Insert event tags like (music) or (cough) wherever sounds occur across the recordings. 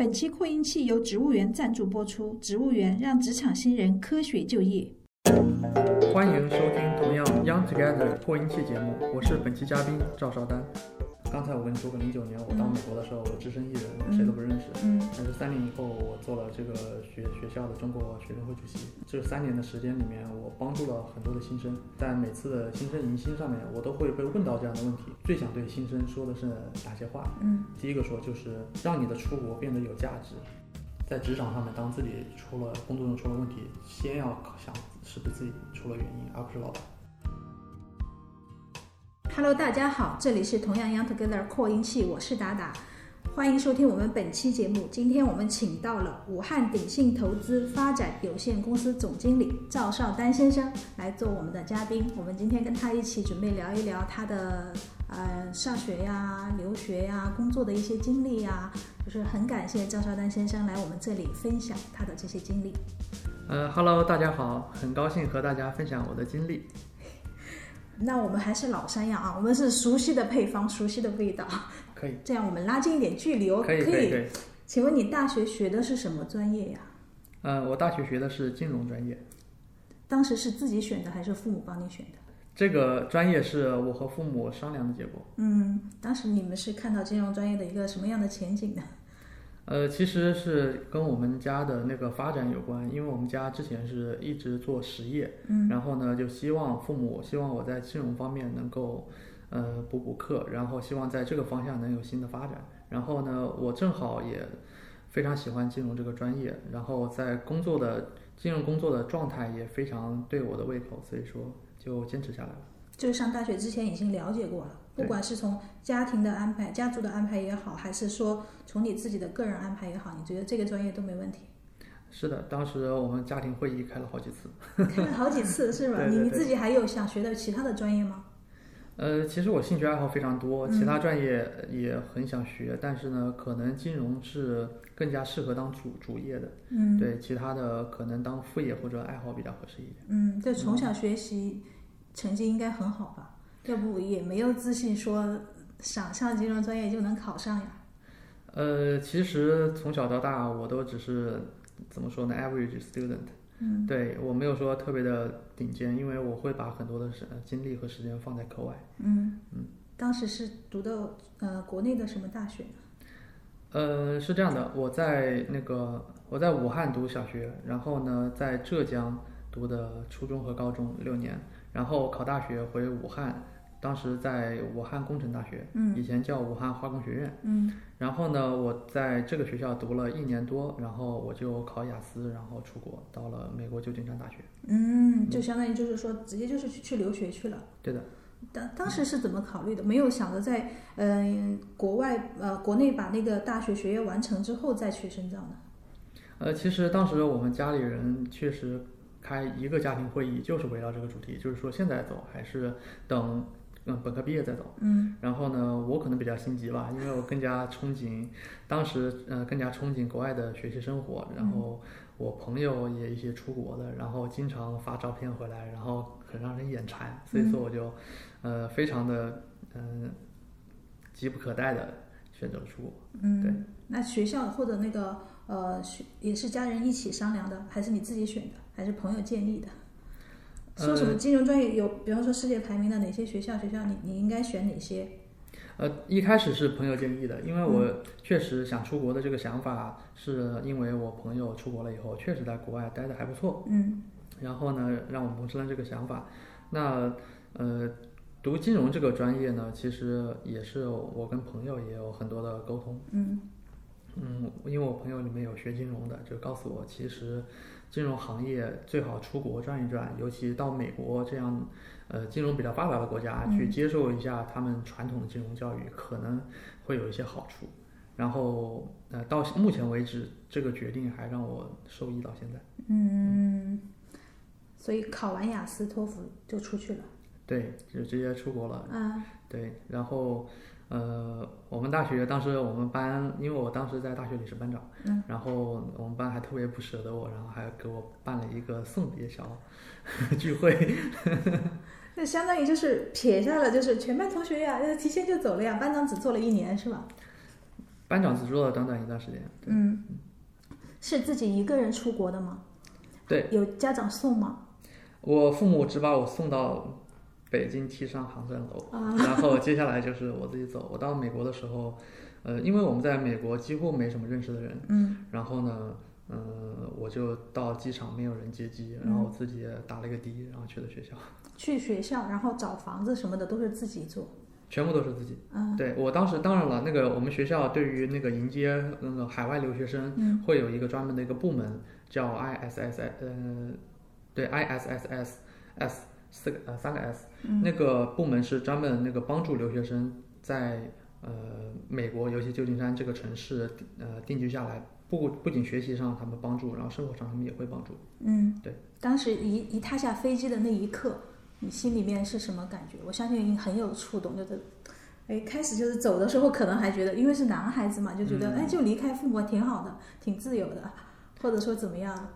本期扩音器由植物园赞助播出，植物园让职场新人科学就业。欢迎收听同样 Young Together 扩音器节目，我是本期嘉宾赵少丹。刚才我跟你说过，零九年我到美国的时候，我只身一人，谁都不认识。嗯但是三年以后，我做了这个学学校的中国学生会主席。这三年的时间里面，我帮助了很多的新生，在每次的新生迎新上面，我都会被问到这样的问题。最想对新生说的是哪些话？嗯第一个说就是让你的出国变得有价值。在职场上面，当自己出了工作中出了问题，先要想是不是自己出了原因，而不是老板。，Hello，大家好，这里是同样样 Together 扩音器，我是达达，欢迎收听我们本期节目。今天我们请到了武汉鼎信投资发展有限公司总经理赵少丹先生来做我们的嘉宾。我们今天跟他一起准备聊一聊他的呃上学呀、留学呀、工作的一些经历呀，就是很感谢赵少丹先生来我们这里分享他的这些经历。呃，Hello，大家好，很高兴和大家分享我的经历。那我们还是老三样啊，我们是熟悉的配方，熟悉的味道，可以，这样我们拉近一点距离哦。可以，可以。请问你大学学的是什么专业呀？呃，我大学学的是金融专业，当时是自己选的还是父母帮你选的？这个专业是我和父母商量的结果。嗯，当时你们是看到金融专业的一个什么样的前景呢？呃，其实是跟我们家的那个发展有关，因为我们家之前是一直做实业，嗯然后呢，就希望父母希望我在金融方面能够，呃，补补课，然后希望在这个方向能有新的发展。然后呢，我正好也非常喜欢金融这个专业，然后在工作的金融工作的状态也非常对我的胃口，所以说就坚持下来了。就是上大学之前已经了解过了，不管是从家庭的安排、家族的安排也好，还是说从你自己的个人安排也好，你觉得这个专业都没问题？(laughs) 是的，当时我们家庭会议开了好几次。(laughs) 开了好几次是吧？对对对你你自己还有想学的其他的专业吗？呃，其实我兴趣爱好非常多，嗯其他专业也很想学，但是呢，可能金融是更加适合当主主业的，嗯对，其他的可能当副业或者爱好比较合适一点。嗯，对从小学习成绩应该很好吧？要不也没有自信说想上金融专业就能考上呀。呃，其实从小到大我都只是怎么说呢，average student，嗯对我没有说特别的顶尖，因为我会把很多的时呃精力和时间放在课外。嗯当时是读的呃国内的什么大学呢？呃，是这样的，我在那个我在武汉读小学，然后呢在浙江读的初中和高中六年，然后考大学回武汉，当时在武汉工程大学，嗯以前叫武汉化工学院。嗯然后呢，我在这个学校读了一年多，然后我就考雅思，然后出国到了美国旧金山大学。嗯，就相当于就是说直接就是去去留学去了。对的，当当时是怎么考虑的？没有想着在嗯、国外呃国内把那个大学学业完成之后再去深造呢？呃，其实当时我们家里人确实开一个家庭会议，就是围绕这个主题，就是说现在走还是等嗯本科毕业再走。嗯。然后呢，我可能比较心急吧，因为我更加憧憬，当时呃更加憧憬国外的学习生活，然后我朋友也一些出国的，然后经常发照片回来，然后很让人眼馋，所以说我就呃非常的嗯、急不可待的选择了出国。嗯，对。那学校或者那个呃学也是家人一起商量的，还是你自己选的，还是朋友建议的？说什么金融专业有，比方说世界排名的哪些学校？学校你你应该选哪些？呃，一开始是朋友建议的，因为我确实想出国的这个想法，是因为我朋友出国了以后，确实在国外待的还不错，嗯然后呢，让我萌生了这个想法。那呃，读金融这个专业呢，其实也是我跟朋友也有很多的沟通。嗯嗯，因为我朋友里面有学金融的，就告诉我，其实金融行业最好出国转一转，尤其到美国这样呃金融比较发达的国家去接受一下他们传统的金融教育，可能会有一些好处。然后呃，到目前为止，这个决定还让我受益到现在。嗯，所以考完雅思、托福就出去了。对，就直接出国了。啊，对，然后呃，我们大学当时我们班，因为我当时在大学里是班长，嗯，然后我们班还特别不舍得我，然后还给我办了一个送别小 (laughs) 聚会。(laughs) 那相当于就是撇下了，就是全班同学呀，就是提前就走了呀，班长只做了一年是吧？班长只做了短短一段时间。嗯，是自己一个人出国的吗？对，有家长送吗？我父母只把我送到北京梯上航站楼，啊 (laughs) 然后接下来就是我自己走。我到美国的时候，呃，因为我们在美国几乎没什么认识的人，嗯然后呢，呃，我就到机场没有人接机，然后我自己打了一个的，然后去了学校，(laughs) 去学校，然后找房子什么的都是自己做。全部都是自己。嗯对我当时当然了，那个我们学校对于那个迎接那个海外留学生，嗯会有一个专门的一个部门叫 ISS，呃，对 ISSS S 四个呃三个 S，、嗯那个部门是专门那个帮助留学生在呃美国，尤其旧金山这个城市呃定居下来，不不仅学习上他们帮助，然后生活上他们也会帮助。嗯，对。当时一一踏下飞机的那一刻，你心里面是什么感觉？我相信很有触动，就是。哎，开始就是走的时候，可能还觉得，因为是男孩子嘛，就觉得，嗯哎，就离开父母挺好的，挺自由的，或者说怎么样？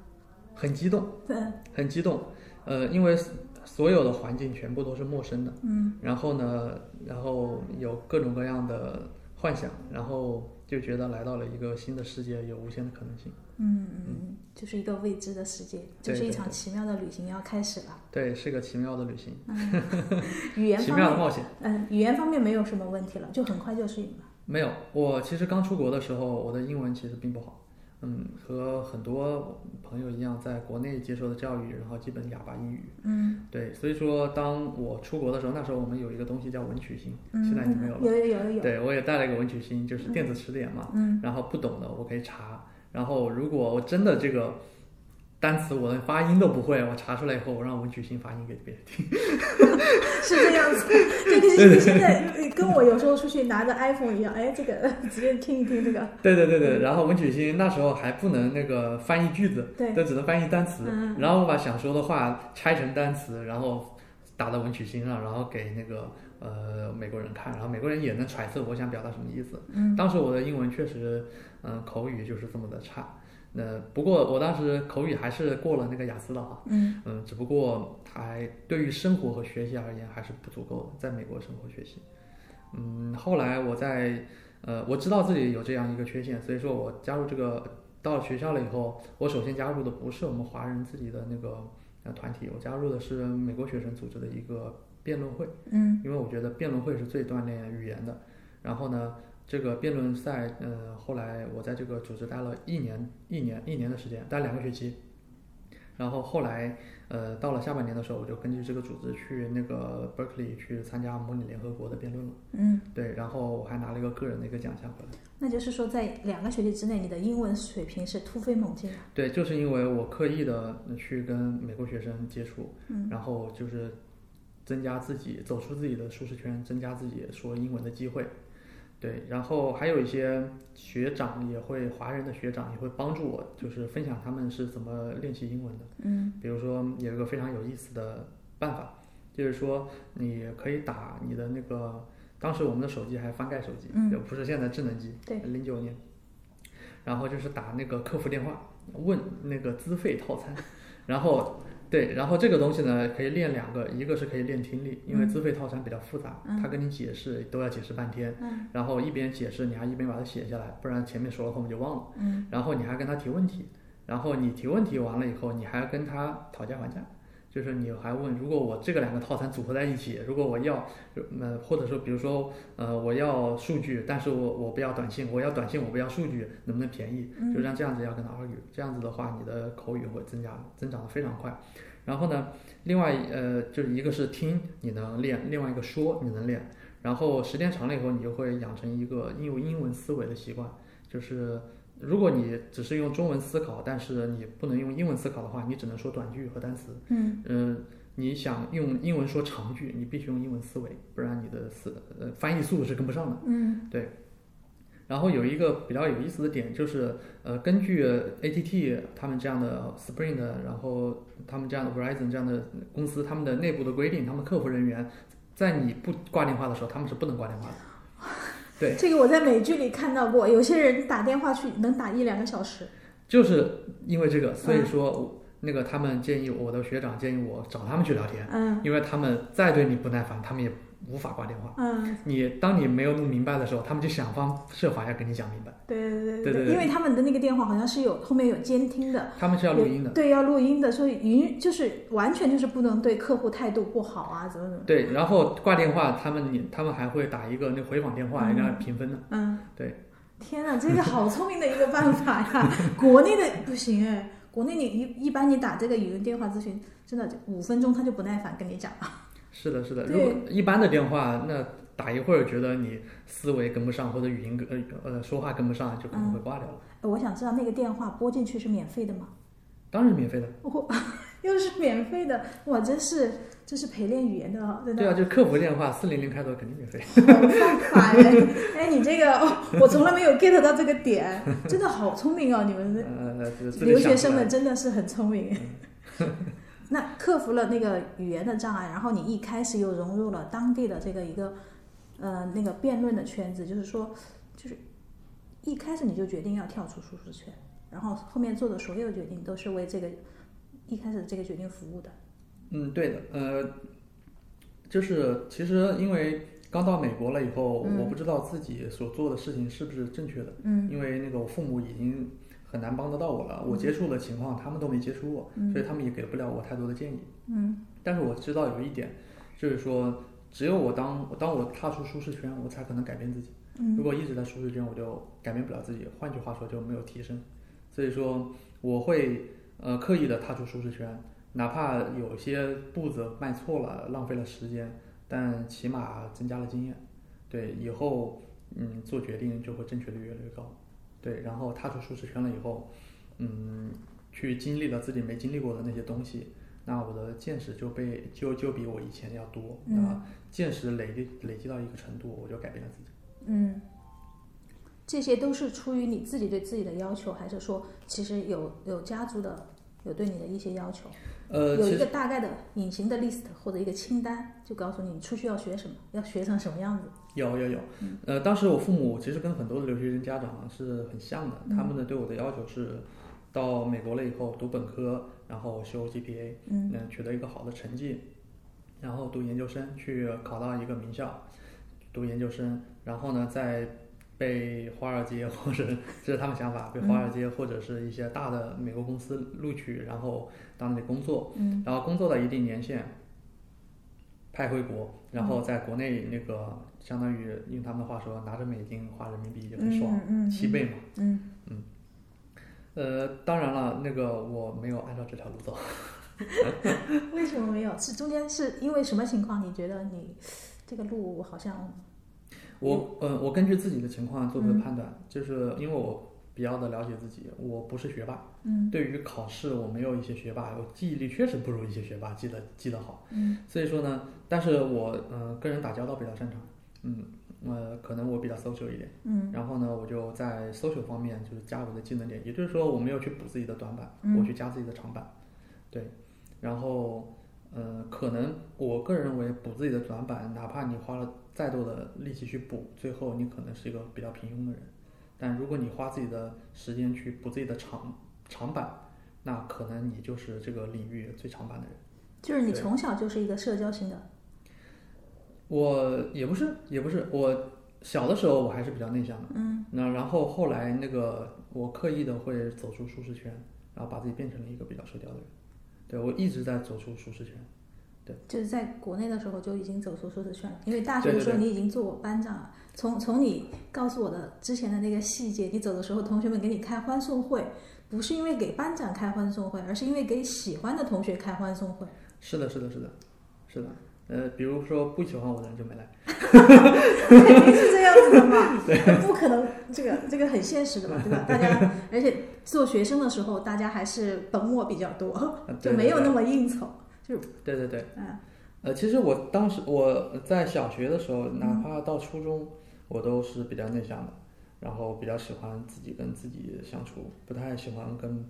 很激动，对，很激动，呃，因为所有的环境全部都是陌生的，嗯然后呢，然后有各种各样的幻想，然后就觉得来到了一个新的世界，有无限的可能性。嗯嗯，就是一个未知的世界，就是一场奇妙的旅行要开始了。对，是个奇妙的旅行，奇 (laughs) 语言方面，妙的冒险。嗯，语言方面没有什么问题了，就很快就适应了。没有，我其实刚出国的时候，我的英文其实并不好，嗯，和很多朋友一样，在国内接受的教育，然后基本哑巴英语。嗯。对，所以说当我出国的时候，那时候我们有一个东西叫文曲星，嗯，现在已经没有了。有有有有，对，我也带了一个文曲星，就是电子词典嘛，嗯。然后不懂的我可以查，然后如果我真的这个单词我的发音都不会，我查出来以后，我让文曲星发音给别人听。(laughs) 是这样子，就跟你现在跟我有时候出去拿着 iPhone 一样，哎，这个直接听一听这个，对对对对，然后文曲星那时候还不能那个翻译句子，对，都只能翻译单词，嗯然后我把想说的话拆成单词，然后打到文曲星上，然后给那个呃美国人看，然后美国人也能揣测我想表达什么意思。嗯当时我的英文确实，嗯、口语就是这么的差。那不过我当时口语还是过了那个雅思的啊，嗯嗯，只不过还对于生活和学习而言还是不足够的，在美国生活学习。嗯，后来我在呃我知道自己有这样一个缺陷，所以说我加入这个到了学校了以后，我首先加入的不是我们华人自己的那个呃团体，我加入的是美国学生组织的一个辩论会。嗯因为我觉得辩论会是最锻炼语言的。然后呢，这个辩论赛，呃，后来我在这个组织待了一年，一年一年的时间，待两个学期。然后后来，呃，到了下半年的时候，我就根据这个组织去那个 Berkeley 去参加模拟联合国的辩论了。嗯，对，然后我还拿了一个个人的一个奖项回来。那就是说在两个学期之内，你的英文水平是突飞猛进的。对，就是因为我刻意的去跟美国学生接触，嗯然后就是增加自己走出自己的舒适圈，增加自己说英文的机会。对，然后还有一些学长也会，华人的学长也会帮助我，就是分享他们是怎么练习英文的。嗯比如说有一个非常有意思的办法，就是说你可以打你的那个，当时我们的手机还翻盖手机，嗯就不是现在智能机，对，零九年，然后就是打那个客服电话问那个资费套餐，然后对，然后这个东西呢可以练两个，一个是可以练听力，因为嗯。资费套餐比较复杂，嗯。他跟你解释都要解释半天，嗯。然后一边解释你还一边把它写下来，不然前面说了后面就忘了。嗯。然后你还跟他提问题，然后你提问题完了以后，你还要跟他讨价还价，就是你还问，如果我这个两个套餐组合在一起，如果我要，呃，或者说比如说，呃，我要数据，但是我我不要短信，我要短信，我不要数据，能不能便宜？就像这样子要跟他 argue，这样子的话，你的口语会增加增长的非常快。然后呢，另外呃，就是一个是听你能练，另外一个说你能练。然后时间长了以后，你就会养成一个用英文思维的习惯，就是如果你只是用中文思考，但是你不能用英文思考的话，你只能说短句和单词。嗯嗯、你想用英文说长句，你必须用英文思维，不然你的思呃翻译速度是跟不上的。嗯对然后有一个比较有意思的点就是，呃，根据 ATT 他们这样的 Sprint，然后他们这样的 Verizon 这样的公司，他们的内部的规定，他们客服人员在你不挂电话的时候，他们是不能挂电话的。对，这个我在美剧里看到过，有些人打电话去能打一两个小时。就是因为这个，所以说我那个他们建议我的学长建议我找他们去聊天，嗯。因为他们再对你不耐烦，他们也无法挂电话。嗯，你当你没有弄明白的时候，他们就想方设法要跟你讲明白。对对对对对因为他们的那个电话好像是有后面有监听的，他们是要录音的。对，要录音的，所以允就是完全就是不能对客户态度不好啊，怎么怎么。对，然后挂电话，他们你他们还会打一个那回访电话，嗯人家评分的。嗯，对。天哪，这个好聪明的一个办法呀！(laughs) 国内的不行哎，国内你一一般你打这个语音电话咨询，真的五分钟他就不耐烦跟你讲了。是的，是的。如果一般的电话，那打一会儿觉得你思维跟不上，或者语音跟呃呃说话跟不上，就可能会挂掉了。呃我想知道那个电话拨进去是免费的吗？当然是免费的。我 (laughs) 又是免费的，哇，真是这是陪练语言的，真的。对啊，就客服电话四零零开头肯定免费。好方法哎！(laughs) 哎，你这个、哦、(laughs) 我从来没有 get 到这个点，真的好聪明哦！你们呃，留学生们真的是很聪明。那克服了那个语言的障碍，然后你一开始又融入了当地的这个一个呃那个辩论的圈子，就是说，就是一开始你就决定要跳出舒适圈，然后后面做的所有决定都是为这个一开始这个决定服务的。嗯，对的，呃，就是其实因为刚到美国了以后，嗯我不知道自己所做的事情是不是正确的，嗯因为那个我父母已经很难帮得到我了，我接触的情况他们都没接触过，所以他们也给不了我太多的建议。嗯但是我知道有一点，就是说，只有我当当我踏出舒适圈，我才可能改变自己。嗯如果一直在舒适圈，我就改变不了自己。换句话说，就没有提升。所以说，我会呃刻意的踏出舒适圈，哪怕有些步子迈错了，浪费了时间，但起码增加了经验。对，以后嗯做决定就会正确率越来越高。对，然后踏出舒适圈了以后，嗯，去经历了自己没经历过的那些东西，那我的见识就被就就比我以前要多。嗯那见识累积累积到一个程度，我就改变了自己。嗯，这些都是出于你自己对自己的要求，还是说其实有有家族的有对你的一些要求？呃，有一个大概的隐形的 list 或者一个清单，就告诉你你出去要学什么，要学成什么样子。有有有，呃，当时我父母其实跟很多的留学生家长是很像的，他们呢对我的要求是，到美国了以后读本科，然后修 GPA，嗯。嗯，取得一个好的成绩，然后读研究生，去考到一个名校，读研究生，然后呢再被华尔街 (laughs) 或者这是他们想法，被华尔街或者是一些大的美国公司录取，然后到那里工作，嗯。然后工作到一定年限，派回国，然后在国内那个相当于用他们的话说，拿着美金花人民币就很爽，嗯嗯七倍嘛。嗯嗯呃，当然了，那个我没有按照这条路走。(laughs) 为什么没有？是中间是因为什么情况？你觉得你这个路好像我呃，我根据自己的情况做出的嗯判断，就是因为我比较的了解自己，我不是学霸，嗯对于考试我没有一些学霸，我记忆力确实不如一些学霸记得记得好。嗯所以说呢，但是我呃跟人打交道比较擅长，嗯呃可能我比较 social 一点，嗯。然后呢我就在 social 方面就是加我的技能点，也就是说我没有去补自己的短板，嗯我去加自己的长板，对，然后呃可能我个人认为补自己的短板，哪怕你花了再多的力气去补，最后你可能是一个比较平庸的人，但如果你花自己的时间去补自己的长长板，那可能你就是这个领域最长板的人。就是你从小就是一个社交型的，我也不是，也不是，我小的时候我还是比较内向的，嗯那然后后来那个我刻意的会走出舒适圈，然后把自己变成了一个比较社交的人。对我一直在走出舒适圈。对就是在国内的时候就已经走出舒适圈了，因为大学的时候你已经做过班长了。从从你告诉我的之前的那个细节，你走的时候同学们给你开欢送会，不是因为给班长开欢送会，而是因为给喜欢的同学开欢送会。是的，是的，是的，是的。呃，比如说不喜欢我的人就没来。肯定是这样子的嘛，(laughs) 不可能，这个这个很现实的嘛，对吧？大家，而且做学生的时候，大家还是本我比较多，(laughs) 就没有那么应酬，就对对对。嗯呃，其实我当时我在小学的时候，哪怕到初中，我都是比较内向的，然后比较喜欢自己跟自己相处，不太喜欢跟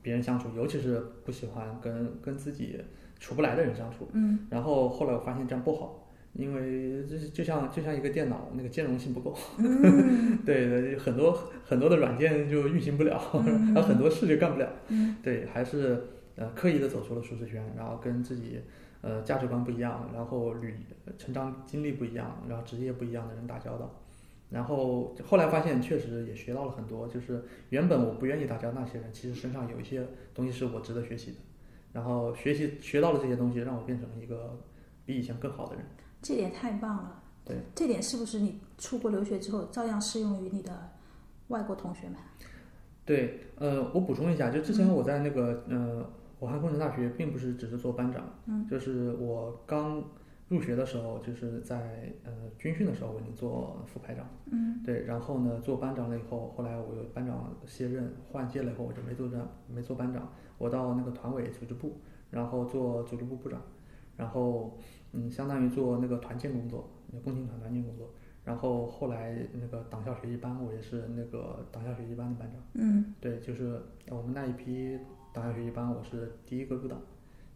别人相处，尤其是不喜欢跟跟自己处不来的人相处。嗯然后后来我发现这样不好，因为就是就像就像一个电脑，那个兼容性不够。嗯 (laughs) 对对，很多很多的软件就运行不了，(laughs) 然后很多事就干不了。嗯对，还是呃刻意的走出了舒适圈，然后跟自己呃价值观不一样，然后履成长经历不一样，然后职业不一样的人打交道。然后后来发现，确实也学到了很多。就是原本我不愿意打交道那些人，其实身上有一些东西是我值得学习的。然后学习学到了这些东西，让我变成了一个比以前更好的人。这点太棒了。对，这点是不是你出国留学之后照样适用于你的外国同学们？对，呃，我补充一下，就之前我在那个呃武汉工程大学，并不是只是做班长，嗯，就是我刚入学的时候，就是在呃军训的时候，我已经做副排长，嗯，对，然后呢做班长了以后，后来我有班长卸任换届了以后，我就没做这没做班长，我到那个团委组织部，然后做组织部部长，然后嗯，相当于做那个团建工作，共青团团建工作。然后后来那个党校学习班，我也是那个党校学习班的班长。嗯，对，就是我们那一批党校学习班，我是第一个入党，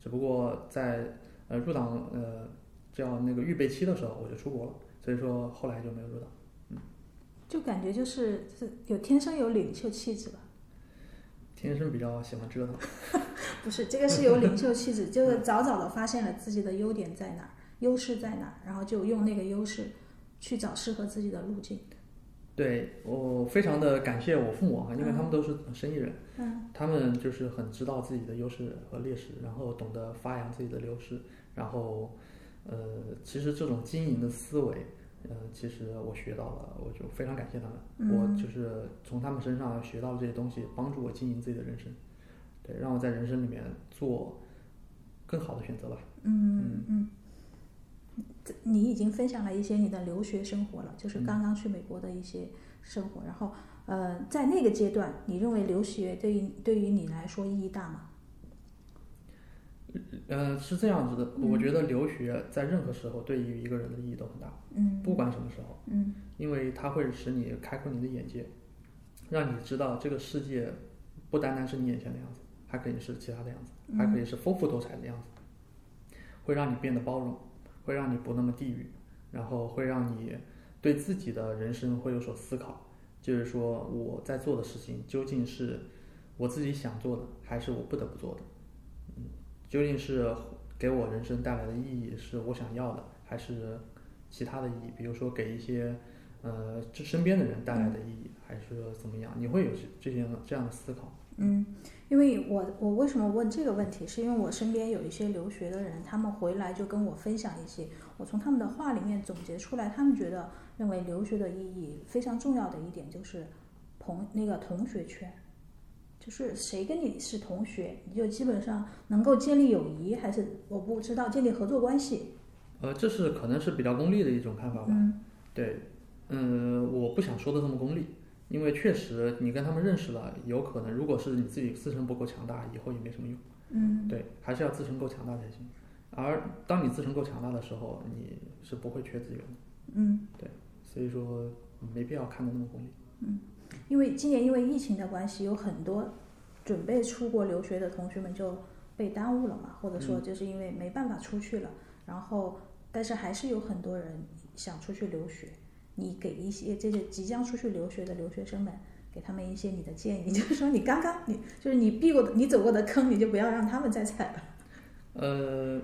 只不过在呃入党呃叫那个预备期的时候我就出国了，所以说后来就没有入党。嗯，就感觉就是是有天生有领袖气质吧？天生比较喜欢折腾。(laughs) 不是，这个是有领袖气质，就是早早的发现了自己的优点在哪儿，优势在哪儿，然后就用那个优势。去找适合自己的路径。对我非常的感谢我父母啊，因为他们都是生意人，嗯，他们就是很知道自己的优势和劣势，然后懂得发扬自己的优势，然后，呃，其实这种经营的思维，呃，其实我学到了，我就非常感谢他们，我就是从他们身上学到了这些东西，帮助我经营自己的人生，对，让我在人生里面做更好的选择吧。嗯嗯。你已经分享了一些你的留学生活了，就是刚刚去美国的一些生活。然后，呃，在那个阶段，你认为留学对于对于你来说意义大吗？呃，是这样子的，我觉得留学在任何时候对于一个人的意义都很大，嗯，不管什么时候，嗯，因为它会使你开阔你的眼界，让你知道这个世界不单单是你眼前的样子，还可以是其他的样子，还可以是丰富多彩的样子，会让你变得包容。会让你不那么地域，然后会让你对自己的人生会有所思考，就是说我在做的事情究竟是我自己想做的，还是我不得不做的？究竟是给我人生带来的意义是我想要的，还是其他的意义？比如说给一些呃这身边的人带来的意义，还是怎么样？你会有这这些这样的思考？嗯。因为我我为什么问这个问题，是因为我身边有一些留学的人，他们回来就跟我分享一些，我从他们的话里面总结出来，他们觉得认为留学的意义非常重要的一点就是朋那个同学圈，就是谁跟你是同学，你就基本上能够建立友谊，还是我不知道建立合作关系。呃，这是可能是比较功利的一种看法吧。嗯。对，嗯，我不想说的这么功利。因为确实，你跟他们认识了，有可能，如果是你自己自身不够强大，以后也没什么用。嗯，对，还是要自身够强大才行。而当你自身够强大的时候，你是不会缺资源的。嗯，对，所以说没必要看的那么功利。嗯，因为今年因为疫情的关系，有很多准备出国留学的同学们就被耽误了嘛，或者说就是因为没办法出去了。然后，但是还是有很多人想出去留学。你给一些这些即将出去留学的留学生们，给他们一些你的建议，(laughs) 就是说你刚刚你就是你避过的你走过的坑，你就不要让他们再踩了。呃，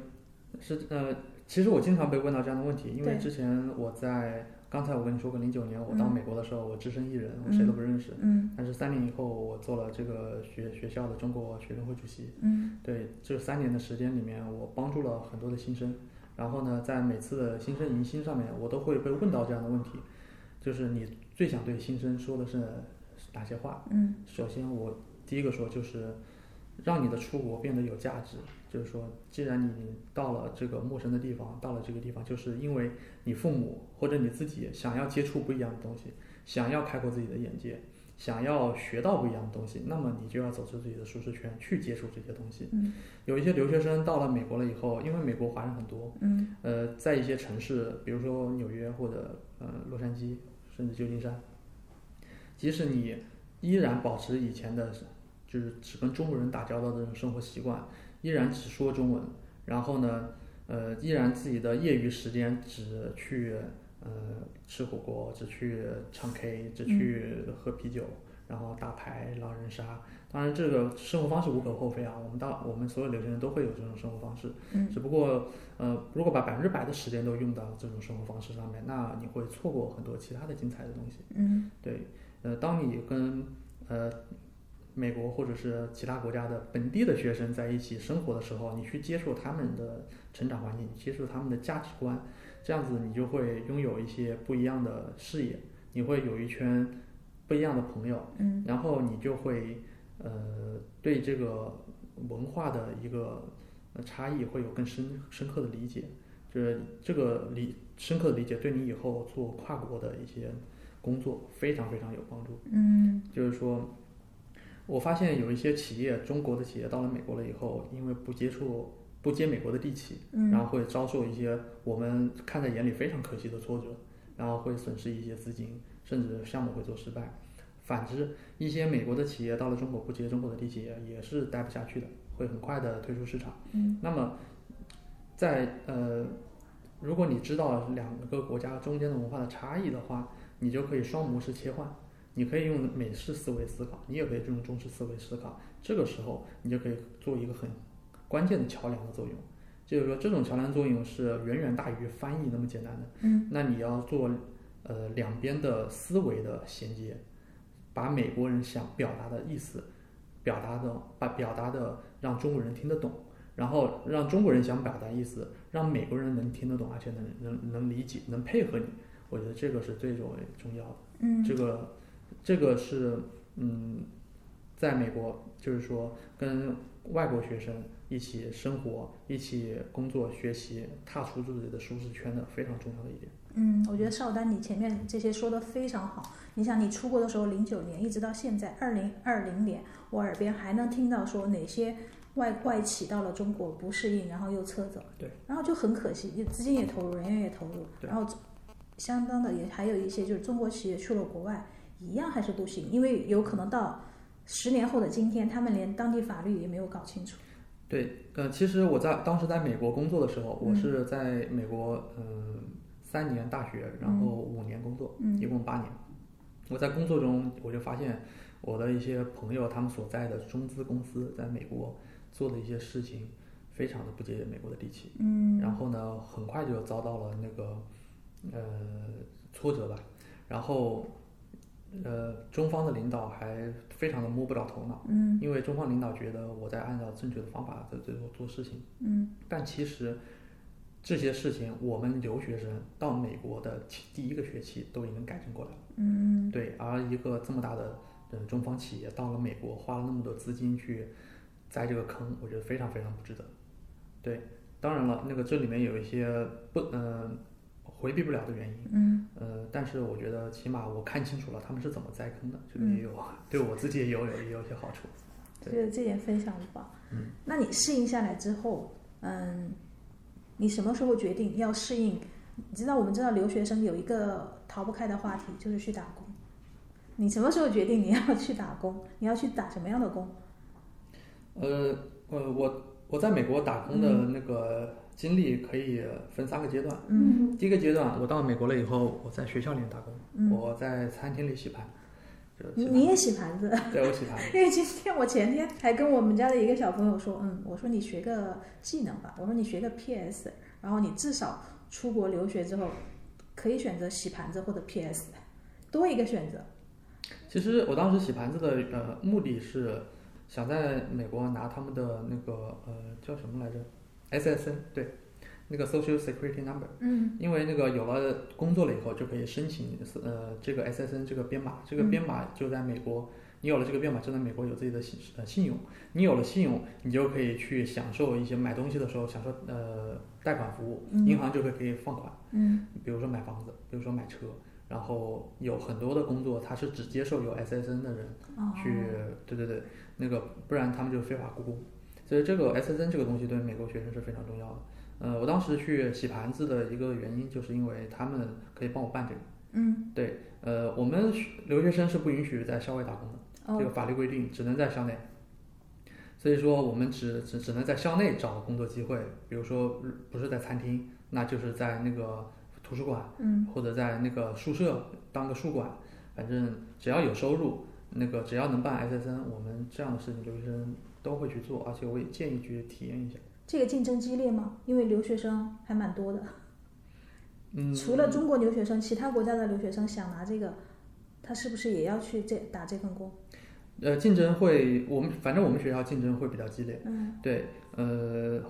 是呃，其实我经常被问到这样的问题，因为之前我在刚才我跟你说过，零九年我到美国的时候，我只身一人，我谁都不认识。嗯。但是三年以后，我做了这个学学校的中国学生会主席。嗯。对，这三年的时间里面，我帮助了很多的新生。然后呢，在每次的新生迎新上面，我都会被问到这样的问题，就是你最想对新生说的是哪些话？嗯，首先我第一个说就是让你的出国变得有价值，就是说，既然你到了这个陌生的地方，到了这个地方，就是因为你父母或者你自己想要接触不一样的东西，想要开阔自己的眼界。想要学到不一样的东西，那么你就要走出自己的舒适圈，去接触这些东西。嗯，有一些留学生到了美国了以后，因为美国华人很多，嗯，呃，在一些城市，比如说纽约或者呃洛杉矶，甚至旧金山，即使你依然保持以前的，就是只跟中国人打交道的这种生活习惯，依然只说中文，然后呢，呃，依然自己的业余时间只去。呃，吃火锅只去唱 K，只去喝啤酒，然后打牌、狼人杀。当然，这个生活方式无可厚非啊，我们大我们所有留学生都会有这种生活方式。嗯只不过，呃，如果把百分之百的时间都用到这种生活方式上面，那你会错过很多其他的精彩的东西。嗯对，呃，当你跟呃美国或者是其他国家的本地的学生在一起生活的时候，你去接受他们的成长环境，你接受他们的价值观，这样子你就会拥有一些不一样的视野，你会有一圈不一样的朋友，嗯。然后你就会呃对这个文化的一个呃差异会有更深深刻的理解，就是这个理深刻的理解对你以后做跨国的一些工作非常非常有帮助。嗯。就是说，我发现有一些企业，中国的企业到了美国了以后，因为不接触不接美国的地气，然嗯后会遭受一些我们看在眼里非常可惜的挫折，然后会损失一些资金，甚至项目会做失败。反之，一些美国的企业到了中国不接中国的地气，也是待不下去的，会很快的退出市场。嗯那么，在呃，如果你知道两个国家中间的文化的差异的话，你就可以双模式切换。你可以用美式思维思考，你也可以用中式思维思考。这个时候，你就可以做一个很关键的桥梁的作用。就是说，这种桥梁作用是远远大于翻译那么简单的。嗯那你要做呃两边的思维的衔接，把美国人想表达的意思表达的把表达的让中国人听得懂，然后让中国人想表达意思，让美国人能听得懂，而且能能能理解，能配合你。我觉得这个是最重重要的。嗯这个这个是嗯，在美国就是说跟外国学生一起生活、一起工作、学习，踏出自己的舒适圈的非常重要的一点。嗯，我觉得邵丹你前面这些说的非常好。你想，你出国的时候，零九年一直到现在二零二零年，我耳边还能听到说哪些外外企到了中国不适应，然后又撤走，对，然后就很可惜，资金也投入，人员也投入，然后相当的也还有一些就是中国企业去了国外，一样还是不行，因为有可能到十年后的今天，他们连当地法律也没有搞清楚。对，呃，其实我在当时在美国工作的时候，我嗯是在美国，嗯、三年大学，然后五年工作，嗯一共八年。我在工作中，我就发现我的一些朋友，他们所在的中资公司在美国做的一些事情，非常的不接美国的地气。嗯然后呢，很快就遭到了那个呃挫折吧。然后呃，中方的领导还非常的摸不着头脑，嗯因为中方领导觉得我在按照正确的方法在最后做事情，嗯但其实这些事情我们留学生到美国的第第一个学期都已经改正过来了。嗯对，而一个这么大的呃中方企业到了美国，花了那么多资金去栽这个坑，我觉得非常非常不值得。对，当然了，那个这里面有一些不呃回避不了的原因，嗯呃，但是我觉得起码我看清楚了他们是怎么栽坑的，这个嗯也有、对我自己也有有也有些好处。这个这点非常棒。嗯，那你适应下来之后，嗯，你什么时候决定要适应？你知道，我们知道留学生有一个逃不开的话题，就是去打工。你什么时候决定你要去打工？你要去打什么样的工？呃呃，我我在美国打工的那个经历可以分三个阶段。嗯第一个阶段，我到美国了以后，我在学校里面打工，嗯，我在餐厅里洗盘，你你也洗盘子？对我洗盘。(laughs) 因为今天我前天还跟我们家的一个小朋友说，嗯，我说你学个技能吧，我说你学个 PS，然后你至少出国留学之后可以选择洗盘子或者 PS，多一个选择。其实我当时洗盘子的呃目的是想在美国拿他们的那个呃叫什么来着，SSN 对，那个 Social Security Number，嗯因为那个有了工作了以后就可以申请呃这个 SSN 这个编码，这个编码就在美国。你有了这个编码，就在美国有自己的信呃信用。你有了信用，你就可以去享受一些买东西的时候享受呃贷款服务，嗯银行就会可以放款。嗯比如说买房子，比如说买车，然后有很多的工作，他是只接受有 SSN 的人哦去，对对对，那个不然他们就非法雇工。所以这个 SSN 这个东西对美国学生是非常重要的。呃，我当时去洗盘子的一个原因，就是因为他们可以帮我办这个。嗯对，呃，我们留学生是不允许在校外打工的，这个哦法律规定只能在校内。所以说，我们只只只能在校内找工作机会，比如说不是在餐厅，那就是在那个图书馆。嗯或者在那个宿舍当个宿管，反正只要有收入，那个只要能办 SSN，我们这样的事情留学生都会去做，而且我也建议去体验一下。这个竞争激烈吗？因为留学生还蛮多的。嗯，除了中国留学生，其他国家的留学生想拿这个，他是不是也要去这打这份工？呃，竞争会，我们反正我们学校竞争会比较激烈，嗯，对，呃，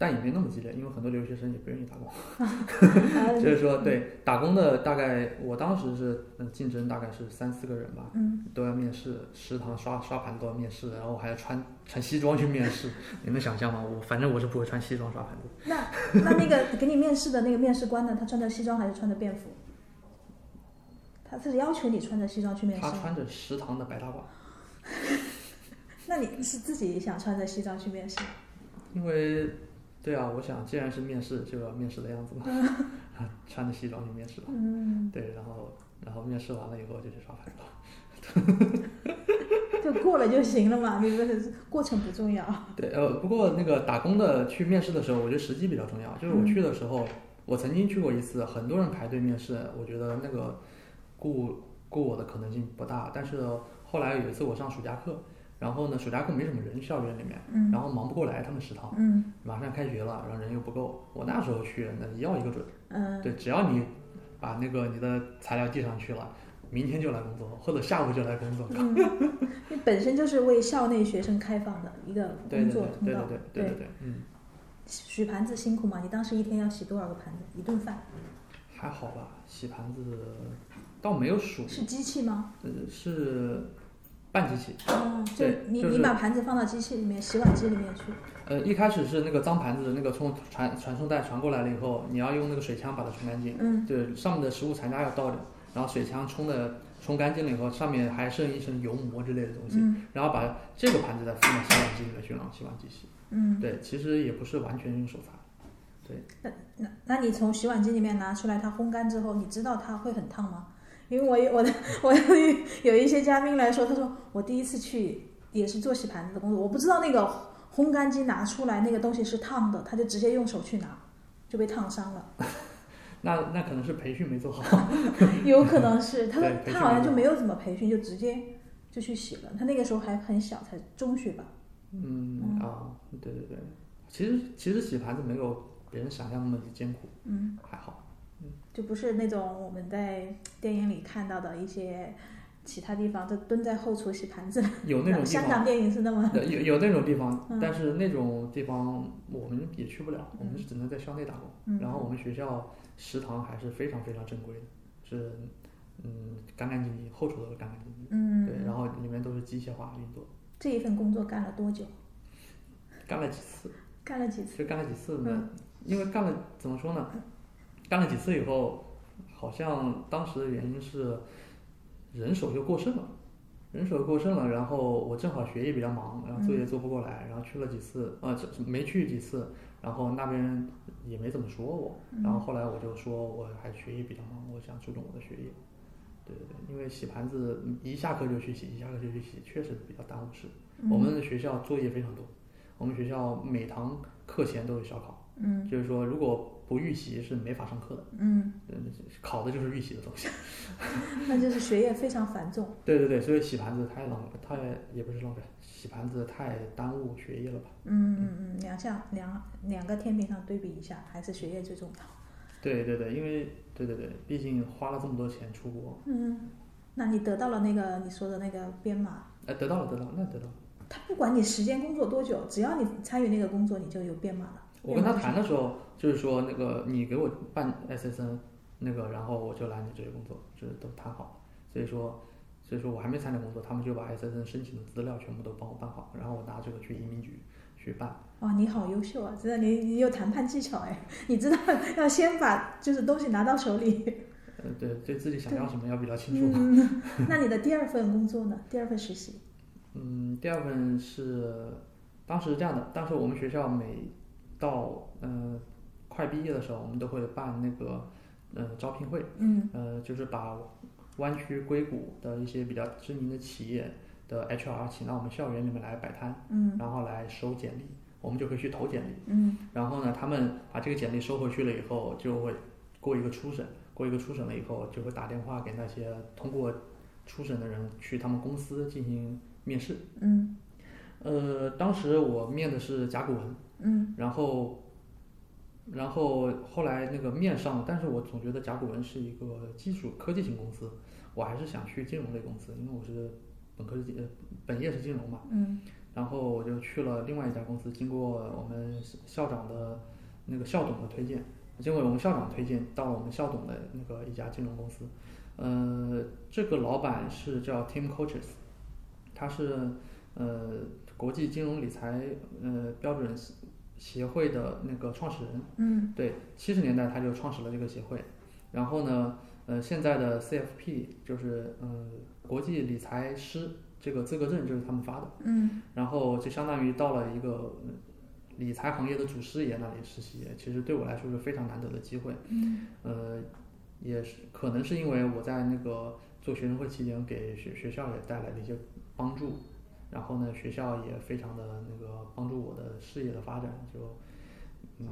但也没那么激烈，因为很多留学生也不愿意打工。(laughs) 啊就是说，对打工的大概，我当时是嗯竞争大概是三四个人吧，嗯，都要面试，食堂刷刷盘都要面试，然后还要穿穿西装去面试，你能想象吗？我反正我是不会穿西装刷盘子。那那那个给你面试的那个面试官呢？他穿着西装还是穿着便服？他是要求你穿着西装去面试吗？他穿着食堂的白大褂，(laughs) 那你是自己想穿着西装去面试？因为对啊，我想既然是面试，就要面试的样子嘛 (laughs) (laughs) 穿着西装去面试吧。嗯，对，然后然后面试完了以后就去刷盘子。就过了就行了嘛，你不是过程不重要。对，呃，不过那个打工的去面试的时候，我觉得时机比较重要。就是我去的时候，我曾经去过一次，很多人排队面试，我觉得那个雇雇我的可能性不大。但是后来有一次我上暑假课，然后呢，暑假课没什么人，校园里面，嗯然后忙不过来他们食堂，嗯马上开学了，然后人又不够，我那时候去，那一要一个准。嗯，对，只要你把那个你的材料递上去了，明天就来工作，或者下午就来工作。嗯，(laughs) 你本身就是为校内学生开放的一个工作通道。对对对对对对，嗯，洗盘子辛苦吗？你当时一天要洗多少个盘子？一顿饭还好吧，洗盘子倒没有数，是机器吗？呃，是半机器。哦，就对就是你你把盘子放到机器里面，洗碗机里面去。呃，一开始是那个脏盘子，那个从传传送带传过来了以后，你要用那个水枪把它冲干净。嗯对，上面的食物残渣要倒掉，然后水枪冲的冲干净了以后，上面还剩一层油膜之类的东西，嗯然后把这个盘子再放到洗碗机里面去让洗碗机洗。嗯，对，其实也不是完全用手擦。对。那那那你从洗碗机里面拿出来，它烘干之后，你知道它会很烫吗？因为我有我的我有一有一些嘉宾来说，他说我第一次去也是做洗盘子的工作，我不知道那个烘干机拿出来那个东西是烫的，他就直接用手去拿，就被烫伤了。那那可能是培训没做好。(laughs) 有可能是他说他好像就没有怎么培训，就直接就去洗了。他那个时候还很小，才中学吧。嗯啊，对对对，其实其实洗盘子没有别人想象那么艰苦，嗯，还好。就不是那种我们在电影里看到的一些其他地方，就蹲在后厨洗盘子。(laughs) 有那种地方，香港电影是那么有有有那种地方，嗯但是那种地方我们也去不了，我们是只能在校内打工。嗯然后我们学校食堂还是非常非常正规的，是嗯干干净净，后厨都是干干净净。嗯，对，然后里面都是机械化运作，这一份工作干了多久？干了几次，干了几次？就干了几次呢？嗯因为干了怎么说呢？干了几次以后，好像当时的原因是人手就过剩了，人手过剩了，然后我正好学业比较忙，然后作业做不过来，然后去了几次，呃，这没去几次，然后那边也没怎么说我，然后后来我就说我还学业比较忙，我想注重我的学业。对对对，因为洗盘子一下课就去洗，一下课就去洗，确实比较耽误事。嗯我们学校作业非常多，我们学校每堂课前都有小考，嗯就是说如果不预习是没法上课的，嗯，嗯，考的就是预习的东西。(laughs) 那就是学业非常繁重。(laughs) 对对对，所以洗盘子太浪费，太也不是浪费，洗盘子太耽误学业了吧？嗯嗯嗯，两项两两个天平上对比一下，还是学业最重要。对对对，因为对对对，毕竟花了这么多钱出国，嗯，那你得到了那个你说的那个编码，哎，得到了得到了，那得到了。他不管你时间工作多久，只要你参与那个工作，你就有编码了。我跟他谈的时候，就是说那个你给我办 SSN，那个然后我就来你这里工作，就是都谈好了。所以说，所以说我还没参加工作，他们就把 SSN 申请的资料全部都帮我办好，然后我拿这个去移民局去办。哇，你好优秀啊！真的你你有谈判技巧哎，(laughs) 你知道要先把就是东西拿到手里。呃，对，对自己想要什么要比较清楚。嗯，(laughs) 那你的第二份工作呢？第二份实习？嗯，第二份是当时是这样的，当时我们学校每到嗯快毕业的时候，我们都会办那个嗯招聘会，嗯。呃，就是把湾区硅谷的一些比较知名的企业的 HR 请到我们校园里面来摆摊，嗯。然后来收简历，我们就可以去投简历。嗯。然后呢，他们把这个简历收回去了以后，就会过一个初审，过一个初审了以后，就会打电话给那些通过初审的人去他们公司进行面试。嗯。呃，当时我面的是甲骨文，嗯。然后，然后后来那个面上，但是我总觉得甲骨文是一个技术科技型公司，我还是想去金融类公司，因为我是本科是金呃本业是金融嘛，嗯。然后我就去了另外一家公司，经过我们校长的那个校董的推荐，经过我们校长推荐到了我们校董的那个一家金融公司，呃，这个老板是叫 Tim Coaches，他是呃国际金融理财呃标准协会的那个创始人，嗯。对，七十年代他就创始了这个协会，然后呢，呃，现在的 CFP 就是呃国际理财师这个资格证就是他们发的，嗯。然后就相当于到了一个呃理财行业的祖师爷那里实习，其实对我来说是非常难得的机会，嗯。呃，也是可能是因为我在那个做学生会期间给学学校也带来了一些帮助，然后呢，学校也非常的那个帮助我的事业的发展，就嗯，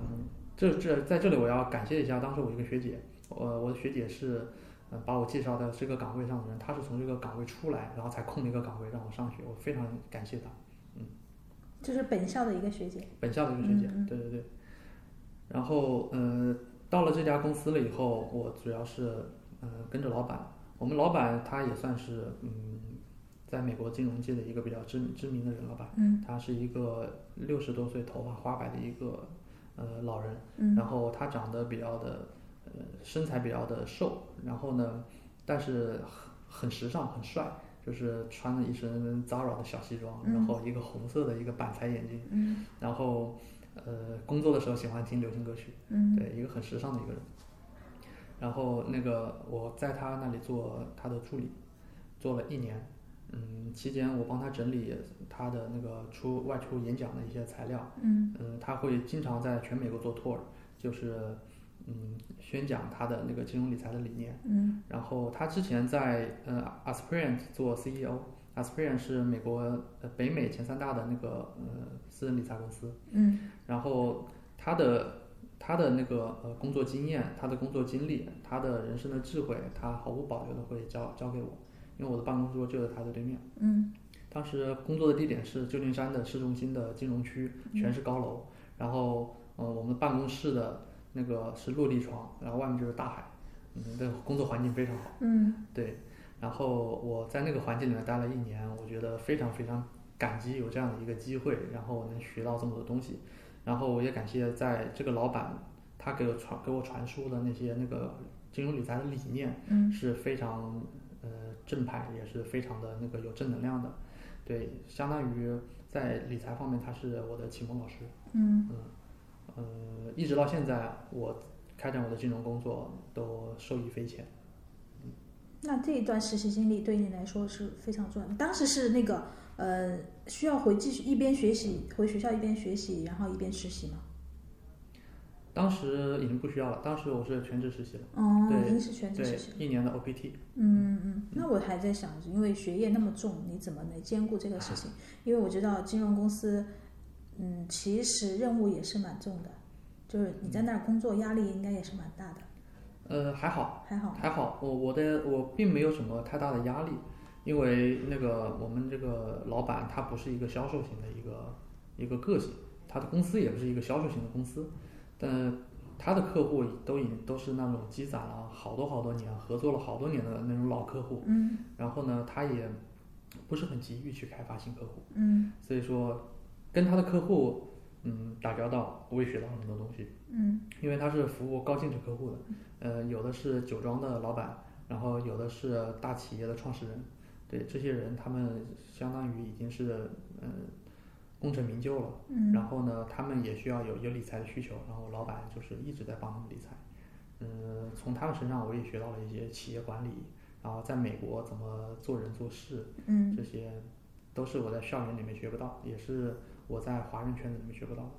这这在这里我要感谢一下当时我一个学姐，我我的学姐是。呃，把我介绍到这个岗位上的人，她是从这个岗位出来，然后才空了一个岗位让我上学，我非常感谢她。嗯就是本校的一个学姐。本校的一个学姐，嗯嗯对对对。然后呃，到了这家公司了以后，我主要是呃跟着老板。我们老板他也算是嗯，在美国金融界的一个比较知知名的人了吧。嗯他是一个六十多岁、头发花白的一个呃老人，嗯然后他长得比较的呃身材比较的瘦，然后呢，但是很很时尚、很帅，就是穿了一身 Zara 的小西装，嗯然后一个红色的一个板材眼镜。嗯然后呃工作的时候喜欢听流行歌曲，嗯对，一个很时尚的一个人。然后那个我在他那里做他的助理，做了一年，嗯，期间我帮他整理他的那个出外出演讲的一些材料，嗯嗯，他会经常在全美国做 tour，就是嗯宣讲他的那个金融理财的理念。嗯然后他之前在呃 Aspirant 做 CEO，Aspirant 是美国呃北美前三大的那个呃私人理财公司。嗯然后他的他的那个呃工作经验、他的工作经历、他的人生的智慧，他毫无保留的会教教给我，因为我的办公桌就在他的对面。嗯当时工作的地点是旧金山的市中心的金融区，全是高楼，然后呃我们办公室的那个是落地窗，然后外面就是大海，嗯，这个工作环境非常好。嗯对，然后我在那个环境里面待了一年，我觉得非常非常感激有这样的一个机会，然后能学到这么多东西，然后我也感谢在这个老板他给我传给我传输的那些那个金融理财的理念嗯是非常呃正派，也是非常的那个有正能量的，对，相当于在理财方面他是我的启蒙老师，嗯呃，一直到现在我开展我的金融工作都受益匪浅。那这一段实习经历对你来说是非常重要的。当时是那个呃，需要回继续一边学习回学校一边学习，然后一边实习吗？当时已经不需要了，当时我是全职实习了，哦，对已经是全职实习。，一年的 OPT。嗯嗯，那我还在想，因为学业那么重，你怎么能兼顾这个事情？因为我知道金融公司，嗯，其实任务也是蛮重的，就是你在那儿工作压力应该也是蛮大的，呃，还好，还好。还好，我我的我并没有什么太大的压力，因为那个我们这个老板他不是一个销售型的一个一个个性，他的公司也不是一个销售型的公司，但他的客户都已经都是那种积攒了好多好多年，合作了好多年的那种老客户，嗯。然后呢，他也不是很急于去开发新客户，嗯。所以说跟他的客户嗯打交道，我也学到很多东西。嗯。因为他是服务高净值客户的，呃，有的是酒庄的老板，然后有的是大企业的创始人，对这些人，他们相当于已经是嗯、功成名就了，嗯。然后呢，他们也需要有有理财的需求，然后老板就是一直在帮他们理财，嗯、从他们身上我也学到了一些企业管理，然后在美国怎么做人做事，嗯，这些都是我在校园里面学不到，也是我在华人圈子里面学不到的。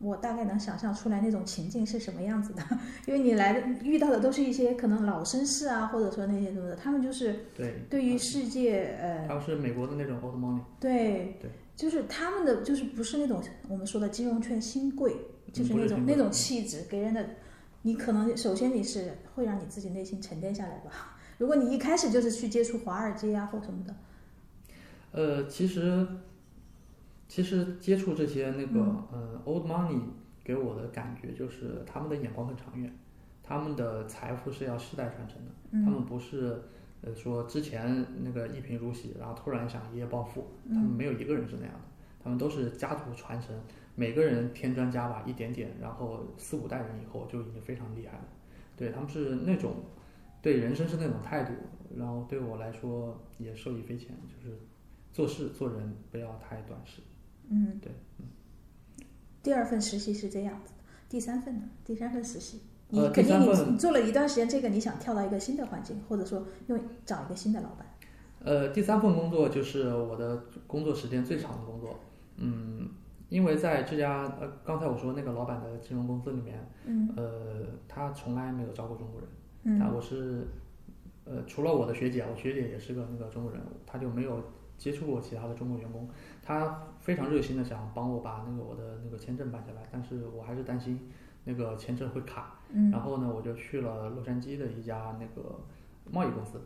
我大概能想象出来那种情境是什么样子的，(laughs) 因为你来的遇到的都是一些可能老绅士啊，或者说那些什么的，他们就是对，对于世界呃他们是美国的那种 old money。对对，就是他们的就是不是那种我们说的金融圈新贵，就是那种那种气质给人的，你可能首先你是会让你自己内心沉淀下来吧，如果你一开始就是去接触华尔街啊或什么的，呃，其实其实接触这些那个、嗯。呃 old money 给我的感觉就是他们的眼光很长远，他们的财富是要世代传承的，他嗯们不是呃说之前那个一贫如洗，然后突然想一夜暴富，他嗯们没有一个人是那样的，他们都是家族传承，每个人添砖加瓦一点点，然后四五代人以后就已经非常厉害了。对他们是那种对人生是那种态度，然后对我来说也受益匪浅，就是做事做人不要太短视。嗯，对，嗯第二份实习是这样子的，第三份呢？第三份实习，你呃肯定你做了一段时间这个，你想跳到一个新的环境，或者说用找一个新的老板。呃，第三份工作就是我的工作时间最长的工作。嗯，因为在这家呃，刚才我说那个老板的金融公司里面，嗯呃，他从来没有招过中国人。嗯啊，我是呃，除了我的学姐，我学姐也是个那个中国人，他就没有接触过其他的中国员工。他非常热心的想帮我把那个我的那个签证办下来，但是我还是担心那个签证会卡。嗯然后呢，我就去了洛杉矶的一家那个贸易公司。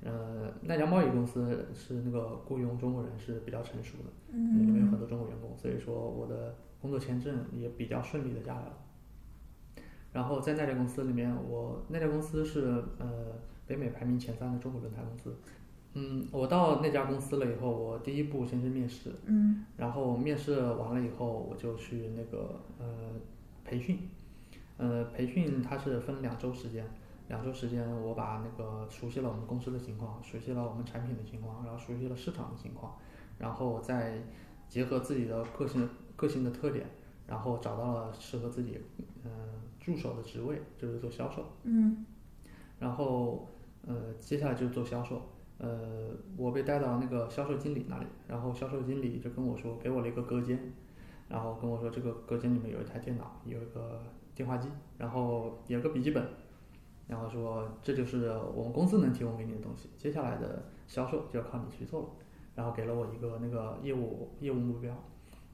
呃，那家贸易公司是那个雇佣中国人是比较成熟的，里面有嗯很多中国员工，所以说我的工作签证也比较顺利的下来了。然后在那家公司里面，我那家公司是呃北美排名前三的中国轮胎公司。嗯，我到那家公司了以后，我第一步先去面试，嗯然后面试完了以后，我就去那个呃培训，呃培训它是分两周时间，两周时间我把那个熟悉了我们公司的情况，熟悉了我们产品的情况，然后熟悉了市场的情况，然后再结合自己的个性个性的特点，然后找到了适合自己呃助手的职位，就是做销售，嗯。然后呃接下来就是做销售。呃，我被带到那个销售经理那里，然后销售经理就跟我说，给我了一个隔间，然后跟我说这个隔间里面有一台电脑，有一个电话机，然后有个笔记本，然后说这就是我们公司能提供给你的东西，接下来的销售就要靠你去做了，然后给了我一个那个业务业务目标，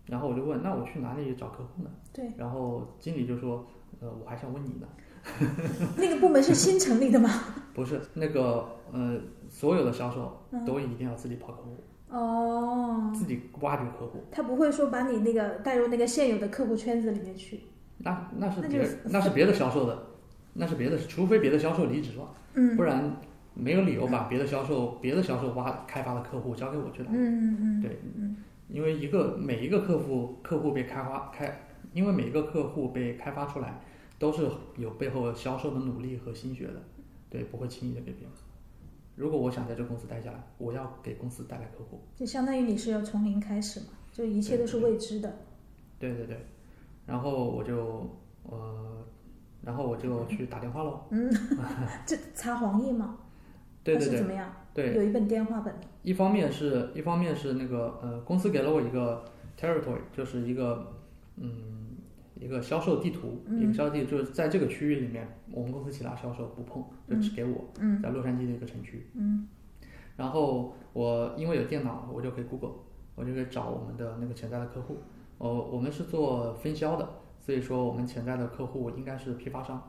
然后我就问，那我去哪里找客户呢？对，然后经理就说，呃，我还想问你呢。(laughs) 那个部门是新成立的吗？(laughs) 不是那个呃，所有的销售嗯都一定要自己跑客户，哦，自己挖掘客户。他不会说把你那个带入那个现有的客户圈子里面去。那那是那别就那是别的销售的，那是别的，除非别的销售离职了，嗯不然没有理由把别的销售别的销售挖开发的客户交给我去打。嗯嗯嗯，对嗯因为一个每一个客户客户被开发开，因为每一个客户被开发出来，都是有背后销售的努力和心血的，对，不会轻易的给别人。如果我想在这个公司待下来，我要给公司带来客户。就相当于你是要从零开始嘛，就一切都是未知的。对对对，然后我就呃，然后我就去打电话喽。嗯这查黄页吗？(laughs) 对对是怎么样？对，有一本电话本。一方面是一方面是那个呃，公司给了我一个 territory，就是一个嗯一个销售地图，嗯一个销售地图就是在这个区域里面，我们公司其他销售不碰，就只给我，嗯在洛杉矶的一个城区。嗯然后我因为有电脑，我就可以 Google，我就可以找我们的那个潜在的客户。哦，我们是做分销的，所以说我们潜在的客户应该是批发商，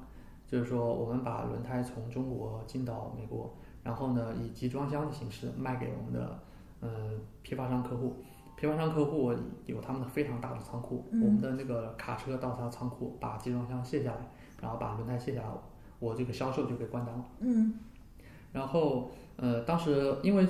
就是说我们把轮胎从中国进到美国，然后呢以集装箱的形式卖给我们的呃批发商客户。批发商客户有他们的非常大的仓库，嗯我们的那个卡车到他仓库把集装箱卸下来，然后把轮胎卸下来，我这个销售就给关单了。嗯然后呃，当时因为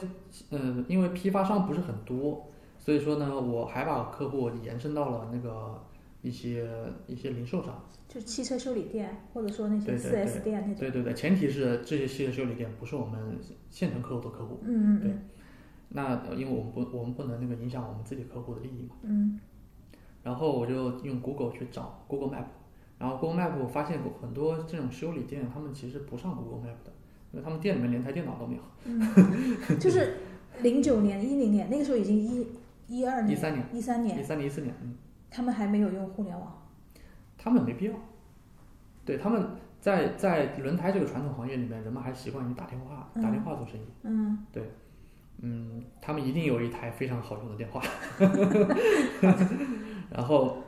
呃因为批发商不是很多，所以说呢，我还把客户延伸到了那个一些一些零售商。就是汽车修理店，或者说那些四对对 S 店那种。对对对，前提是这些汽车修理店不是我们现成客户的客户。嗯嗯嗯那呃因为我们不我们不能那个影响我们自己客户的利益嘛。嗯然后我就用 Google 去找 Google Map，然后 Google Map 我发现很多这种修理店他们其实不上 Google Map 的，因为他们店里面连台电脑都没有。嗯，就是零九年、一零年那个时候已经一一二年、一三年、一三年，一三年、一四年，嗯。他们还没有用互联网。他们没必要。对，他们在在轮胎这个传统行业里面，人们还习惯于打电话，打电话做生意。嗯对嗯，他们一定有一台非常好用的电话。(laughs) (laughs) 然后，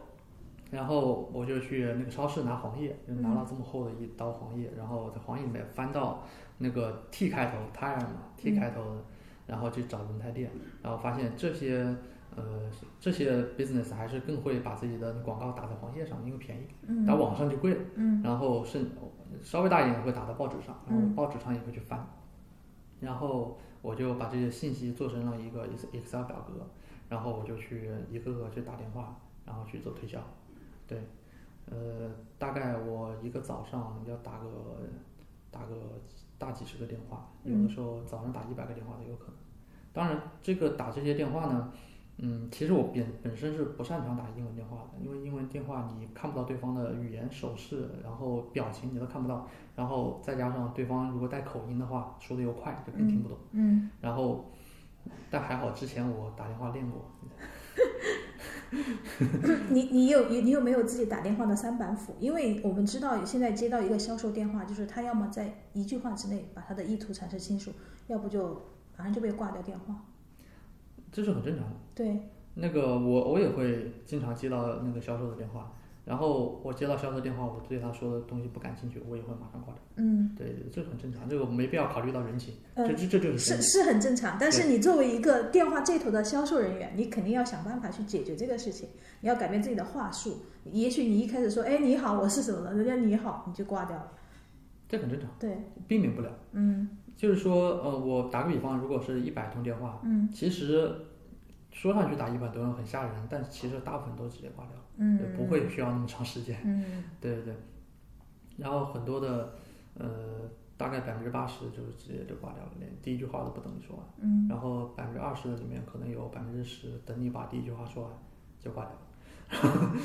然后我就去那个超市拿黄页，就拿了这么厚的一刀黄页，然后在黄页里面翻到那个 T 开头 tire 嘛，T 开头的，然后去找轮胎店，然后发现这些呃这些 business 还是更会把自己的广告打在黄页上，因为便宜，嗯。打网上就贵了。嗯。然后甚稍微大一点会打到报纸上，然后嗯。报纸上也会去翻，然后我就把这些信息做成了一个 Excel 表格，然后我就去一个个去打电话，然后去做推销，对，呃，大概我一个早上要打个打个大几十个电话，有的时候早上打一百个电话都有可能。当然，这个打这些电话呢，嗯，其实我本本身是不擅长打英文电话的，因为英文电话你看不到对方的语言、手势，然后表情你都看不到，然后再加上对方如果带口音的话，说的又快，就更听不懂。嗯然后，但还好之前我打电话练过，(laughs) (laughs) 你你有你你有没有自己打电话的三板斧？因为我们知道现在接到一个销售电话，就是他要么在一句话之内把他的意图阐释清楚，要不就马上就被挂掉电话。这是很正常的。对，那个我我也会经常接到那个销售的电话，然后我接到销售电话，我对他说的东西不感兴趣，我也会马上挂掉。嗯对，这很正常，这个没必要考虑到人情，呃这这这就是。是是很正常，但是你作为一个电话这头的销售人员，你肯定要想办法去解决这个事情，你要改变自己的话术。也许你一开始说，哎，你好，我是什么的，人家你好，你就挂掉了。这很正常，对，避免不了。嗯就是说，呃，我打个比方，如果是一百通电话，嗯其实说上去打一百多人很吓人，但其实大部分都直接挂掉，不会需要那么长时间。嗯对对对，然后很多的，呃，大概百分之八十就是直接就挂掉了，连第一句话都不等你说完。嗯然后百分之二十的里面可能有百分之十等你把第一句话说完就挂掉了，(laughs)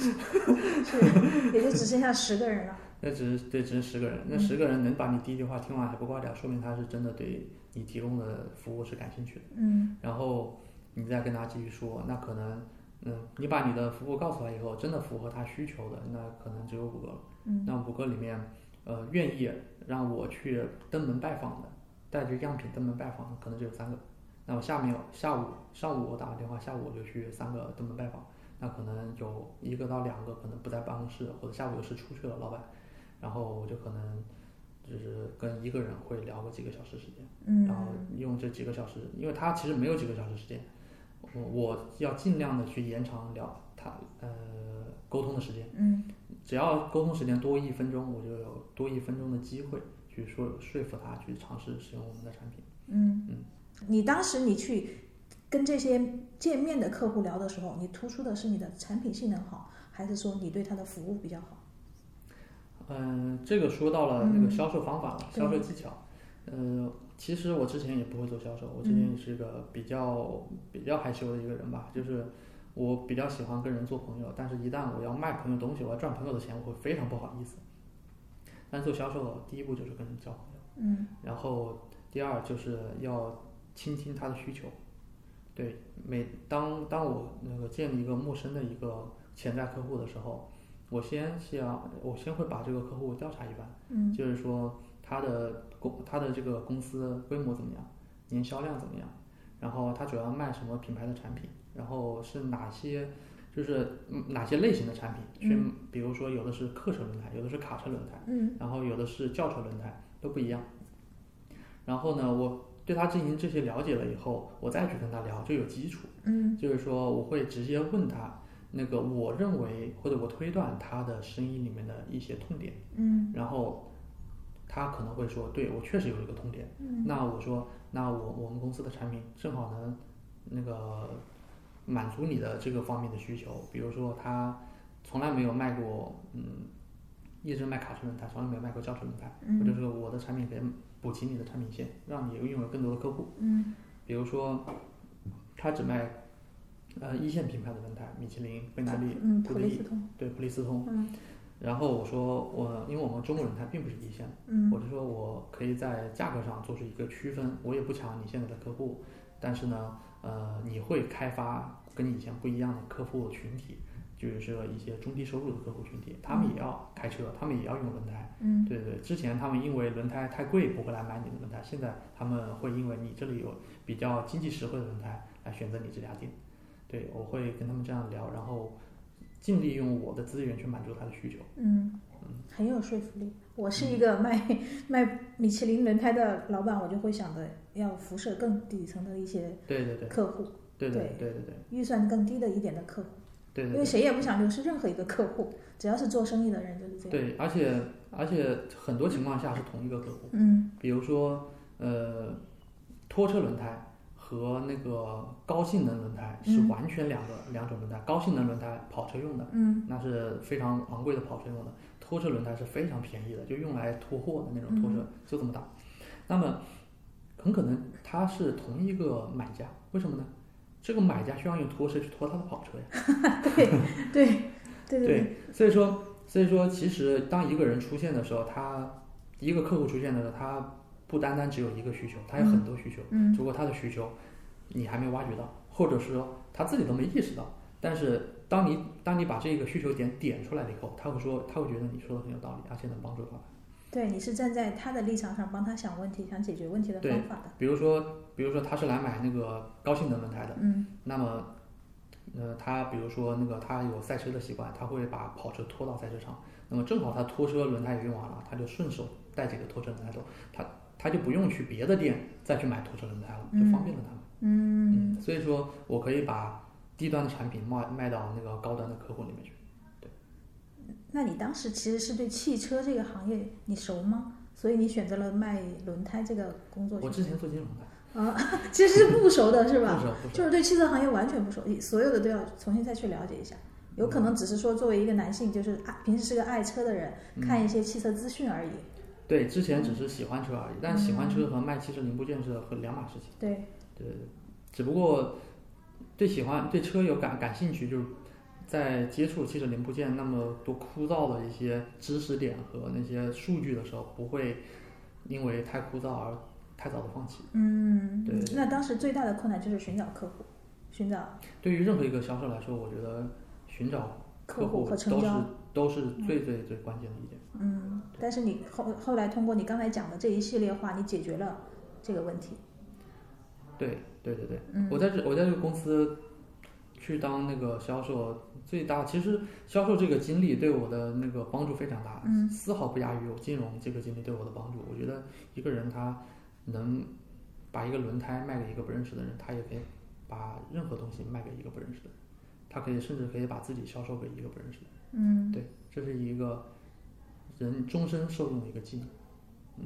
是，也就只剩下十个人了。(laughs) 那只是对只是十个人，那十个人能把你第一句话听完还不挂掉，说明他是真的对你提供的服务是感兴趣的。嗯然后你再跟他继续说，那可能，嗯，你把你的服务告诉他以后，真的符合他需求的，那可能只有五个了。嗯那五个里面，呃，愿意让我去登门拜访的，带着样品登门拜访的，可能只有三个。那我下面下午上午我打个电话，下午我就去三个登门拜访，那可能有一个到两个可能不在办公室，或者下午有事出去了，老板，然后我就可能就是跟一个人会聊个几个小时时间。嗯然后用这几个小时，因为他其实没有几个小时时间，我我要尽量的去延长聊他呃沟通的时间，嗯只要沟通时间多一分钟，我就有多一分钟的机会去说说服他去尝试使用我们的产品。嗯嗯，你当时你去跟这些见面的客户聊的时候，你突出的是你的产品性能好，还是说你对他的服务比较好？嗯，这个说到了那个销售方法了，对销售技巧。呃，其实我之前也不会做销售，我之前也是个比较比较害羞的一个人吧，就是我比较喜欢跟人做朋友，但是一旦我要卖朋友东西，我要赚朋友的钱，我会非常不好意思。但做销售，第一步就是跟人交朋友，嗯然后第二就是要倾听他的需求。对，每当当我那个建立一个陌生的一个潜在客户的时候，我先是要我先会把这个客户调查一番。嗯就是说他的公他的这个公司规模怎么样，年销量怎么样，然后他主要卖什么品牌的产品，然后是哪些就是嗯哪些类型的产品，去比如说有的是客车轮胎，有的是卡车轮胎，嗯然后有的是轿车轮胎，都不一样。然后呢，我对他进行这些了解了以后，我再去跟他聊就有基础。嗯就是说我会直接问他那个我认为或者我推断他的生意里面的一些痛点。嗯然后他可能会说，对我确实有一个痛点。嗯那我说，那我我们公司的产品正好能那个满足你的这个方面的需求。比如说，他从来没有卖过，嗯，一直卖卡车轮胎，从来没有卖过轿车轮胎，或者嗯说我的产品可以补齐你的产品线，让你拥有更多的客户。嗯比如说，他只卖呃一线品牌的轮胎，米其林、倍耐力、嗯，普利普利司通，对普利司通。嗯然后我说我因为我们中国轮胎并不是一线的。嗯。我就说我可以在价格上做出一个区分，我也不抢你现在的客户，但是呢，呃，你会开发跟你以前不一样的客户群体，就是说一些中低收入的客户群体，他们也要开车，他们也要用轮胎，嗯。对对，之前他们因为轮胎太贵不会来买你的轮胎，现在他们会因为你这里有比较经济实惠的轮胎来选择你这家店，对我会跟他们这样聊，然后尽力用我的资源去满足他的需求。嗯，很有说服力。我是一个卖 (laughs) 卖米其林轮胎的老板，我就会想着要辐射更底层的一些对对对客户，对对对对对对预算更低的一点的客户，对对对。因为谁也不想流失任何一个客户，只要是做生意的人就是这样。对，而且而且很多情况下是同一个客户，嗯比如说呃，拖车轮胎和那个高性能轮胎是嗯完全两个、两种轮胎。高性能轮胎跑车用的，嗯那是非常昂贵的跑车用的；拖车轮胎是非常便宜的，就用来拖货的那种拖车，就这么大。那么很可能他是同一个买家，为什么呢？这个买家需要用拖车去拖他的跑车呀。(laughs) 对对对对对，所以说，所以说，其实当一个人出现的时候，他一个客户出现的时候，他不单单只有一个需求，他有很多需求。嗯只不过他的需求你还没挖掘到，或者是说他自己都没意识到。但是当你当你把这个需求点点出来了以后，他会说，他会觉得你说的很有道理，而且能帮助到他。对，你是站在他的立场上帮他想问题、想解决问题的方法的。比如说，比如说他是来买那个高性能轮胎的，嗯那么，呃，他比如说那个他有赛车的习惯，他会把跑车拖到赛车场，那么正好他拖车轮胎也用完了，他就顺手带几个拖车轮胎走，他他就不用去别的店再去买拖车轮胎了，就方便了他们。嗯嗯，所以说我可以把低端的产品卖卖到那个高端的客户里面去。对那你当时其实是对汽车这个行业你熟吗？所以你选择了卖轮胎这个工作我之前做金融的，啊，(laughs) 其实是不熟的是吧？不熟不熟。就是对汽车行业完全不熟，所有的都要重新再去了解一下。有可能只是说作为一个男性，就是爱平时是个爱车的人，嗯看一些汽车资讯而已。对，之前只是喜欢车而已，但喜欢车和卖汽车零部件是和两码事情。对，对只不过对喜欢对车有感感兴趣，就是在接触汽车零部件那么多枯燥的一些知识点和那些数据的时候，不会因为太枯燥而太早的放弃。嗯，对对那当时最大的困难就是寻找客户，寻找对于任何一个销售来说，我觉得寻找客户都是。都是最最最关键的一点。嗯，但是你后后来通过你刚才讲的这一系列话，你解决了这个问题。对对对对，嗯我在这我在这个公司去当那个销售，最大其实销售这个经历对我的那个帮助非常大，嗯丝毫不亚于我金融这个经历对我的帮助。我觉得一个人他能把一个轮胎卖给一个不认识的人，他也可以把任何东西卖给一个不认识的人，他可以甚至可以把自己销售给一个不认识的人。嗯对，这是一个人终身受用的一个技能。嗯，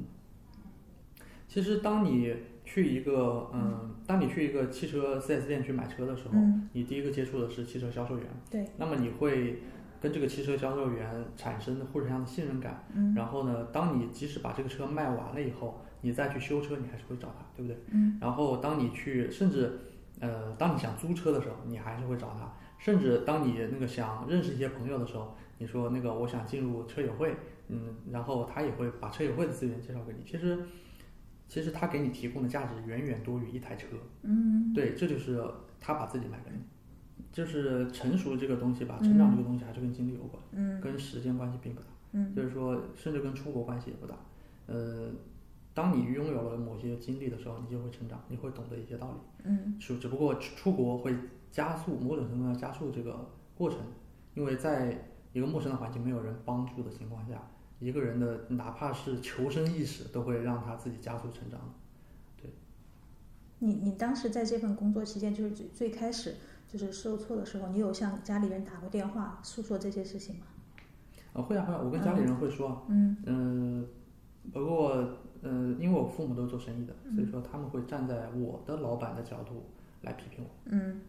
其实当你去一个嗯，当你去一个汽车 4S 店去买车的时候，嗯，你第一个接触的是汽车销售员。对。那么你会跟这个汽车销售员产生互相的信任感。嗯然后呢，当你即使把这个车卖完了以后，你再去修车，你还是会找他，对不对？嗯。然后当你去，甚至呃，当你想租车的时候，你还是会找他。甚至当你那个想认识一些朋友的时候，你说那个我想进入车友会，嗯，然后他也会把车友会的资源介绍给你。其实，其实他给你提供的价值远远多于一台车。嗯对，这就是他把自己卖给你。就是成熟这个东西吧，成长这个东西还是跟经历有关，嗯跟时间关系并不大。嗯就是说，甚至跟出国关系也不大。呃，当你拥有了某些经历的时候，你就会成长，你会懂得一些道理。嗯只只不过出出国会加速某种程度上加速这个过程，因为在一个陌生的环境、没有人帮助的情况下，一个人的哪怕是求生意识都会让他自己加速成长。对。你你当时在这份工作期间，就是最最开始就是受挫的时候，你有向家里人打过电话诉说这些事情吗？啊，会啊会啊，我跟家里人会说。啊，嗯。嗯、不过呃，因为我父母都是做生意的，所以说他们会站在我的老板的角度来批评我。嗯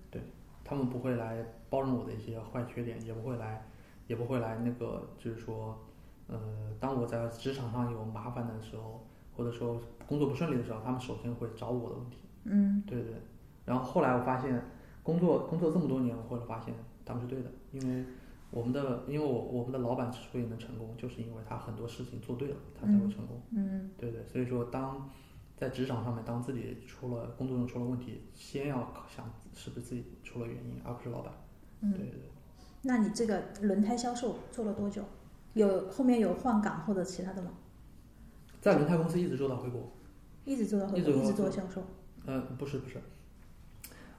他们不会来包容我的一些坏缺点，也不会来，也不会来那个，就是说，呃，当我在职场上有麻烦的时候，或者说工作不顺利的时候，他们首先会找我的问题。嗯对对。然后后来我发现，工作工作这么多年，我后来发现他们是对的，因为我们的，因为我我们的老板之所以能成功，就是因为他很多事情做对了，他才会成功。嗯对对，所以说当在职场上面，当自己出了工作中出了问题，先要想是不是自己出了原因，而不是老板。对嗯。对对。那你这个轮胎销售做了多久？有后面有换岗或者其他的吗？在轮胎公司一直做到回国。一直做到回国，一直做做销售。呃，不是不是，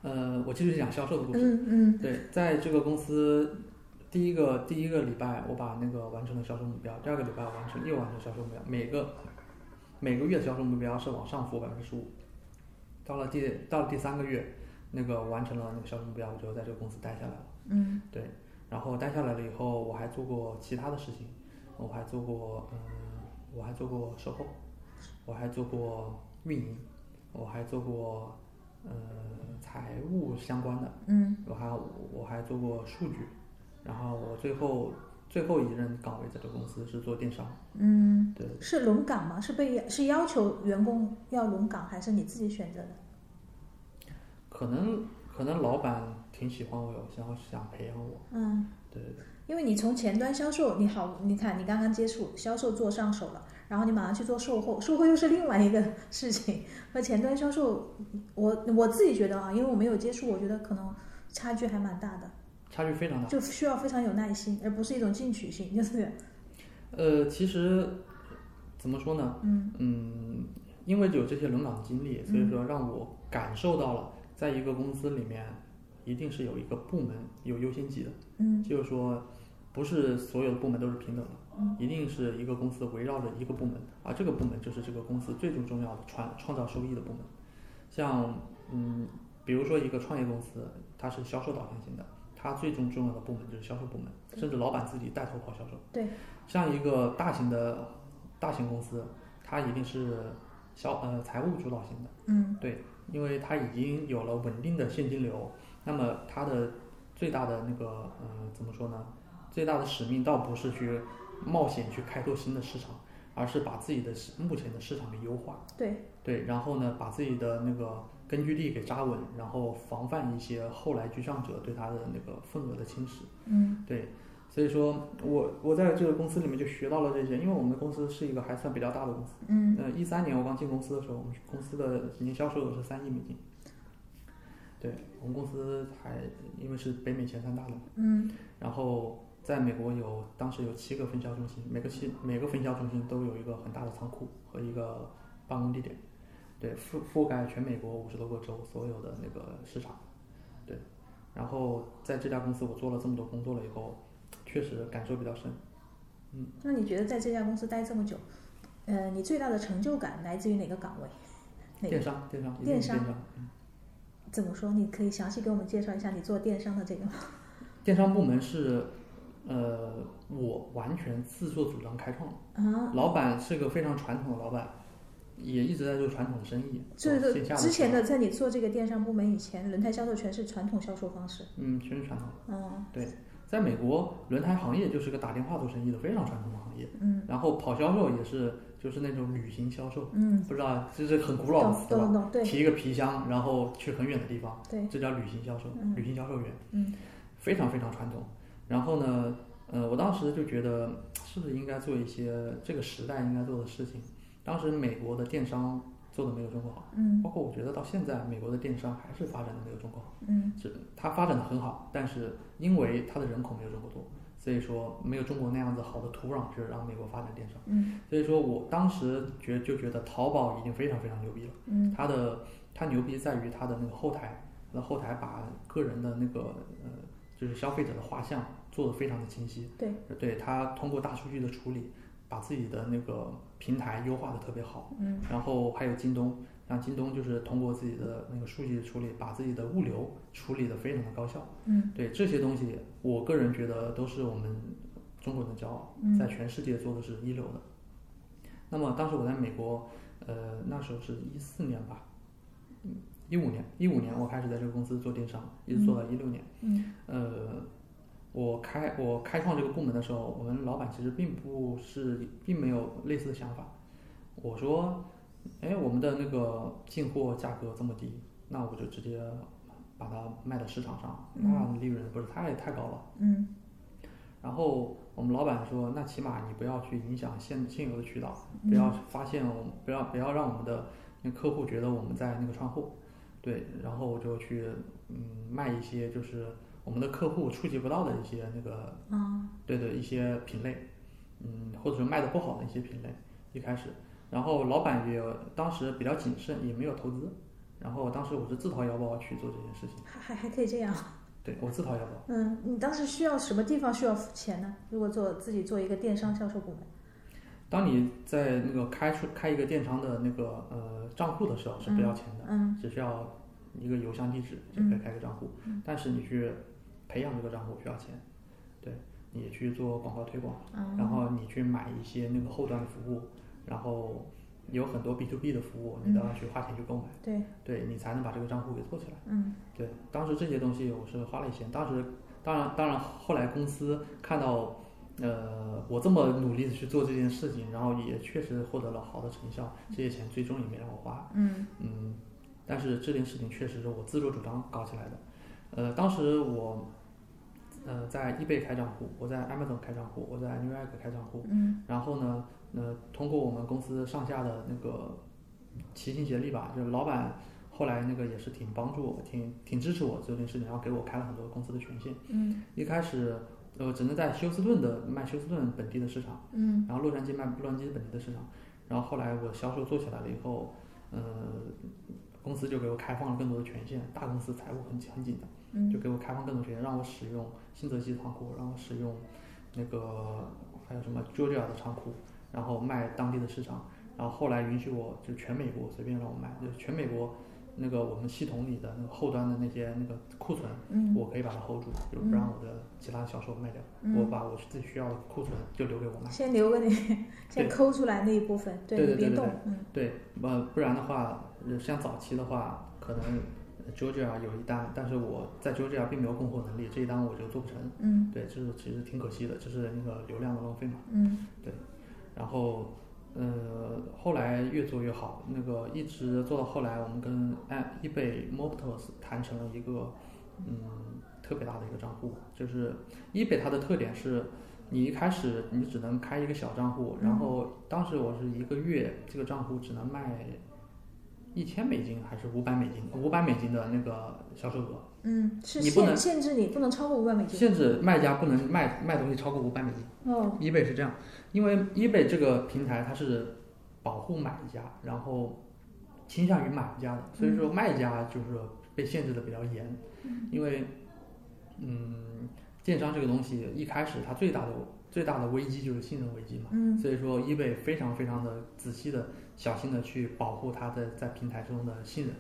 呃，我继续讲销售的故事。嗯嗯对，在这个公司，第一个第一个礼拜我把那个完成了销售目标，第二个礼拜完成又完成销售目标，每个每个月销售目标是往上浮百分之十五。到了第到了第三个月，那个完成了那个销售目标，我就在这个公司待下来了。嗯对，然后待下来了以后，我还做过其他的事情，我还做过嗯，我还做过售后，我还做过运营，我还做过呃财务相关的，嗯我还我还做过数据，然后我最后最后一任岗位在这个公司是做电商，嗯，对，是轮岗吗？是被是要求员工要轮岗，还是你自己选择的？可能可能老板挺喜欢我，想想培养我，嗯，对对对，因为你从前端销售，你好，你看你刚刚接触销售做上手了，然后你马上去做售后，售后又是另外一个 (laughs) 事情，和前端销售，我我自己觉得啊，因为我没有接触，我觉得可能差距还蛮大的，差距非常大。就需要非常有耐心，而不是一种进取心，就是呃，其实怎么说呢？嗯嗯，因为有这些轮岗经历，所以说让我感受到了，在一个公司里面，一定是有一个部门有优先级的。嗯就是说，不是所有的部门都是平等的，嗯一定是一个公司围绕着一个部门，而这个部门就是这个公司最最重要的创创造收益的部门。像嗯，比如说一个创业公司，它是销售导向型的，它最终重要的部门就是销售部门，甚至老板自己带头跑销售。对。像一个大型的大型公司，它一定是销呃财务主导型的。嗯对因为它已经有了稳定的现金流，那么它的最大的那个呃怎么说呢？最大的使命倒不是去冒险去开拓新的市场，而是把自己的目前的市场给优化，对，对，然后呢把自己的那个根据地给扎稳，然后防范一些后来居上者对他的那个份额的侵蚀。嗯对，所以说我我在这个公司里面就学到了这些，因为我们的公司是一个还算比较大的公司。嗯呃，一三年我刚进公司的时候，我们公司的年销售额是三亿美金。对我们公司还因为是北美前三大的，嗯然后在美国有当时有七个分销中心，每个七每个分销中心都有一个很大的仓库和一个办公地点，对覆覆盖全美国五十多个州所有的那个市场，对，然后在这家公司我做了这么多工作了以后，确实感受比较深。嗯那你觉得在这家公司待这么久，呃，你最大的成就感来自于哪个岗位？哪电？商电商电商电商。怎么说？你可以详细给我们介绍一下你做电商的这个吗？(laughs) 电商部门是，呃，我完全自作主张开创的。啊，老板是个非常传统的老板，也一直在做传统的生意。就是之前的的，在你做这个电商部门以前，轮胎销售全是传统销售方式。嗯，全是传统。嗯对在美国，轮胎行业就是个打电话做生意的非常传统的行业。嗯然后跑销售也是，就是那种旅行销售，嗯，不知道这是很古老的懂词吧？对提一个皮箱，然后去很远的地方，对，这叫旅行销售，嗯旅行销售员。嗯非常非常传统。然后呢，呃，我当时就觉得是不是应该做一些这个时代应该做的事情。当时美国的电商做的没有中国好，嗯包括我觉得到现在美国的电商还是发展的没有中国好。嗯是它发展的很好，但是因为它的人口没有中国多，所以说没有中国那样子好的土壤，去让美国发展电商。嗯所以说我当时觉就觉得淘宝已经非常非常牛逼了。嗯它的它牛逼在于它的那个后台，那后台把个人的那个呃，就是消费者的画像做的非常的清晰。对，对它通过大数据的处理，把自己的那个平台优化的特别好。嗯然后还有京东，像京东就是通过自己的那个数据处理，把自己的物流处理的非常的高效。嗯对这些东西，我个人觉得都是我们中国人的骄傲，嗯在全世界做的是一流的。那么当时我在美国，呃，那时候是一四年吧，嗯，一五年，一五年我开始在这个公司做电商，一直做到一六年。嗯呃，我开我开创这个部门的时候，我们老板其实并不是，并没有类似的想法。我说，哎，我们的那个进货价格这么低，那我就直接把它卖到市场上，那利润不是太太高了。嗯然后我们老板说，那起码你不要去影响现现有的渠道，不要发现我们不要不要让我们的那客户觉得我们在那个串货，对，然后我就去嗯卖一些就是我们的客户触及不到的一些那个嗯对的一些品类，嗯，或者说卖的不好的一些品类，一开始，然后老板也当时比较谨慎，也没有投资，然后当时我是自掏腰包去做这件事情。还还还可以这样。(laughs) 对我自掏腰包。嗯，你当时需要什么地方需要付钱呢？如果做自己做一个电商销售部门，当你在那个开出开一个电商的那个呃账户的时候是不要钱的，嗯只需要一个邮箱地址就可以开个账户。但是你去培养这个账户需要钱，对你去做广告推广，嗯然后你去买一些那个后端的服务，然后有很多 B to B 的服务，你都要去花钱去购买，对，对你才能把这个账户给做起来。嗯对，当时这些东西我是花了一些，当时当然当然后来公司看到。呃，我这么努力的去做这件事情，然后也确实获得了好的成效，这些钱最终也没让我花。嗯嗯，但是这件事情确实是我自作主张搞起来的。呃，当时我呃在 eBay 开账户，我在 Amazon 开账户，我在 Newegg 开账户，嗯然后呢，呃，通过我们公司上下的那个齐心协力吧，就是老板后来那个也是挺帮助我，挺挺支持我做这件事情，然后给我开了很多公司的权限。嗯一开始呃只能在休斯顿的卖休斯顿本地的市场。嗯然后洛杉矶卖洛杉矶本地的市场，然后后来我销售做起来了以后，呃，公司就给我开放了更多的权限，大公司财务很很紧的，嗯。就给我开放更多权限，让我使用新泽西仓库，让我使用那个还有什么 Georgia 的仓库，然后卖当地的市场，然后后来允许我就全美国随便让我卖，就是全美国那个我们系统里的那个后端的那些那个库存，嗯。我可以把它 hold 住，就不让我的其他销售卖掉，嗯。我把我自己需要的库存就留给我卖。先留给你，先抠出来那一部分，对别对对动，嗯。对，呃，不然的话，呃像早期的话，可能呃 Georgia 有一单，但是我在 Georgia 并没有供货能力，这一单我就做不成。嗯对，这是其实挺可惜的，这是那个流量的浪费嘛。嗯对然后，呃，后来越做越好，那个一直做到后来，我们跟哎 eBay Mobtos 谈成了一个嗯特别大的一个账户，就是 eBay 它的特点是。你一开始你只能开一个小账户，然后当时我是一个月这个账户只能卖一千美金还是五百美金？五百美金的那个销售额，嗯，是你不能限限制你不能超过五百美金。限制卖家不能卖卖东西超过五百美金。哦，eBay 是这样，因为 eBay 这个平台它是保护买家，然后倾向于买家的，所以说卖家就是被限制的比较严。因为，嗯，电商这个东西一开始它最大的最大的危机就是信任危机嘛，嗯所以说 eBay 非常非常的仔细的、小心的去保护它的在平台中的信任，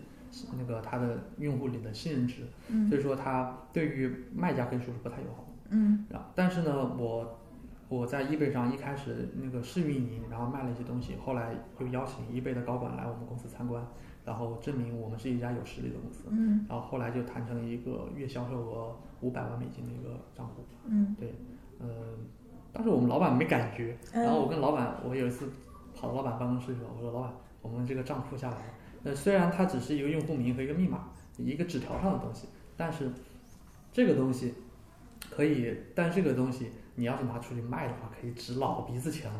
那个它的用户里的信任值，嗯所以说它对于卖家可以说是不太友好。嗯然后，但是呢，我我在 eBay 上一开始那个试运营，然后卖了一些东西，后来又邀请 eBay 的高管来我们公司参观，然后证明我们是一家有实力的公司，嗯然后后来就谈成了一个月销售额五百万美金的一个账户。嗯对，呃，当时我们老板没感觉，然后嗯我跟老板，我有一次跑到老板办公室去了，我说老板，我们这个账户下来了，呃，虽然它只是一个用户名和一个密码，一个纸条上的东西，但是这个东西可以，但这个东西你要是拿出去卖的话，可以值老鼻子钱了。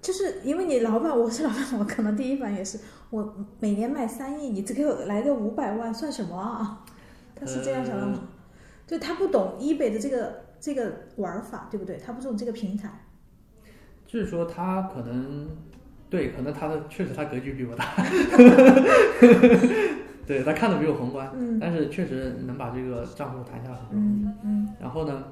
就是因为你老板，我是老板，我可能第一反应也是，我每年卖三亿，你只给我来个五百万，算什么啊？他是这样想的吗？就他不懂 eBay 的这个这个玩法，对不对？他不懂这个平台。就是说他可能，对，可能他的确实他格局比我大，(laughs) 对他看的比我宏观，嗯但是确实能把这个账户谈下来很不容易。嗯嗯然后呢，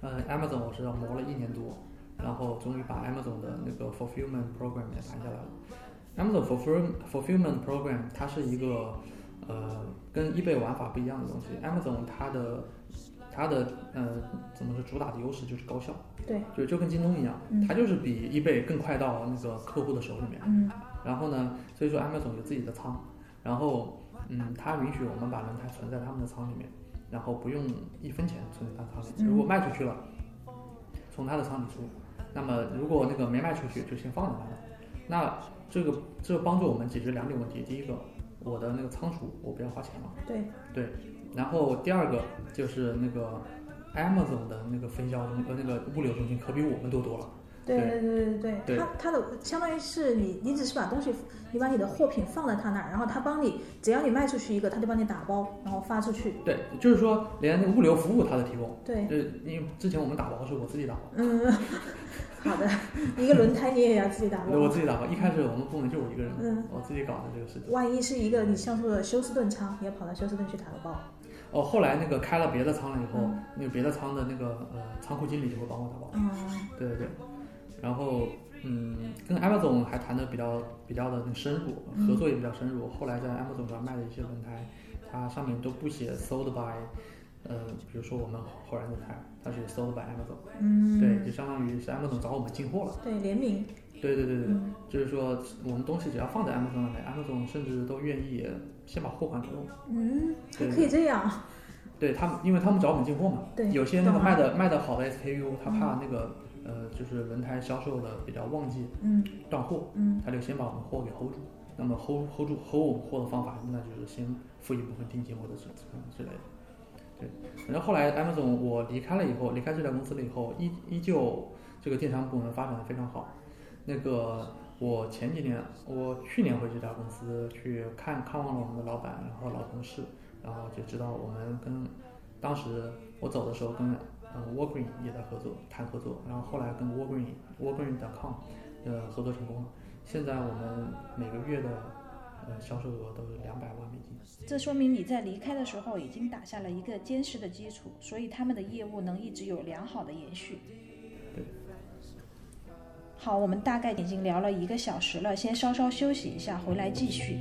呃，Amazon 我是磨了一年多，然后终于把 Amazon 的那个 fulfillment program 也谈下来了。Amazon fulfill fulfillment program 它是一个呃跟 eBay 玩法不一样的东西。Amazon 它的它的呃怎么说主打的优势就是高效，对，就就跟京东一样，嗯它就是比 eBay 更快到那个客户的手里面。嗯然后呢，所以说 Amazon 有自己的仓，然后嗯，它允许我们把轮胎存在他们的仓里面，然后不用一分钱存在他仓里。嗯如果卖出去了，从他的仓里出；那么如果那个没卖出去，就先放在那儿。那这个这个帮助我们解决两点问题：第一个，我的那个仓储我不要花钱了；对对，然后第二个就是那个 Amazon 的那个分销中呃那个物流中心可比我们多多了。对对对对对，对他他的相当于是你，你只是把东西，你把你的货品放在他那儿，然后他帮你，只要你卖出去一个，他就帮你打包，然后发出去。对，就是说连那个物流服务他都提供。对，对，因为之前我们打包是我自己打包。嗯，(laughs) 好的，一个轮胎你也要自己打对，我。自己打包。一开始我们部门就我一个人，嗯我自己搞的这个事情。万一是一个你像素的休斯顿仓，你要跑到休斯顿去打个包。哦，后来那个开了别的仓了以后，那个别的仓的那个呃仓库经理就会帮我打包。嗯，对对对，然后嗯，跟 Amazon 还谈的比较比较的那个深入，合作也比较深入。后来在 Amazon 上卖的一些轮胎，它上面都不写 sold by，呃，比如说我们后来的胎，它是 sold by Amazon。嗯，对，就相当于是 Amazon 找我们进货了。对，联名。对对对对，嗯就是说我们东西只要放在 Amazon 上面，Amazon 甚至都愿意先把货款给我。嗯，还对可以这样。对他们，因为他们找我们进货嘛，对有些那个卖的卖的好的 SKU，他怕那个呃就是轮胎销售的比较旺季嗯断货，嗯他就先把我们货给 hold 住。那么 hold hold 住 hold 我们货的方法，那就是先付一部分定金或者是之类的。对，反正后来 Amazon 我离开了以后，离开这家公司了以后，依依旧这个电商部门发展的非常好。那个我前几年，我去年回这家公司去看看望了我们的老板，然后老同事，然后就知道我们跟当时我走的时候跟呃 Walgreen 也在合作谈合作，然后后来跟 Walgreen Walgreen.com 呃合作成功了。现在我们每个月的呃销售额都是两百万美金。这说明你在离开的时候已经打下了一个坚实的基础，所以他们的业务能一直有良好的延续。好我们大概已经聊了一个小时了先稍稍休息一下回来继续。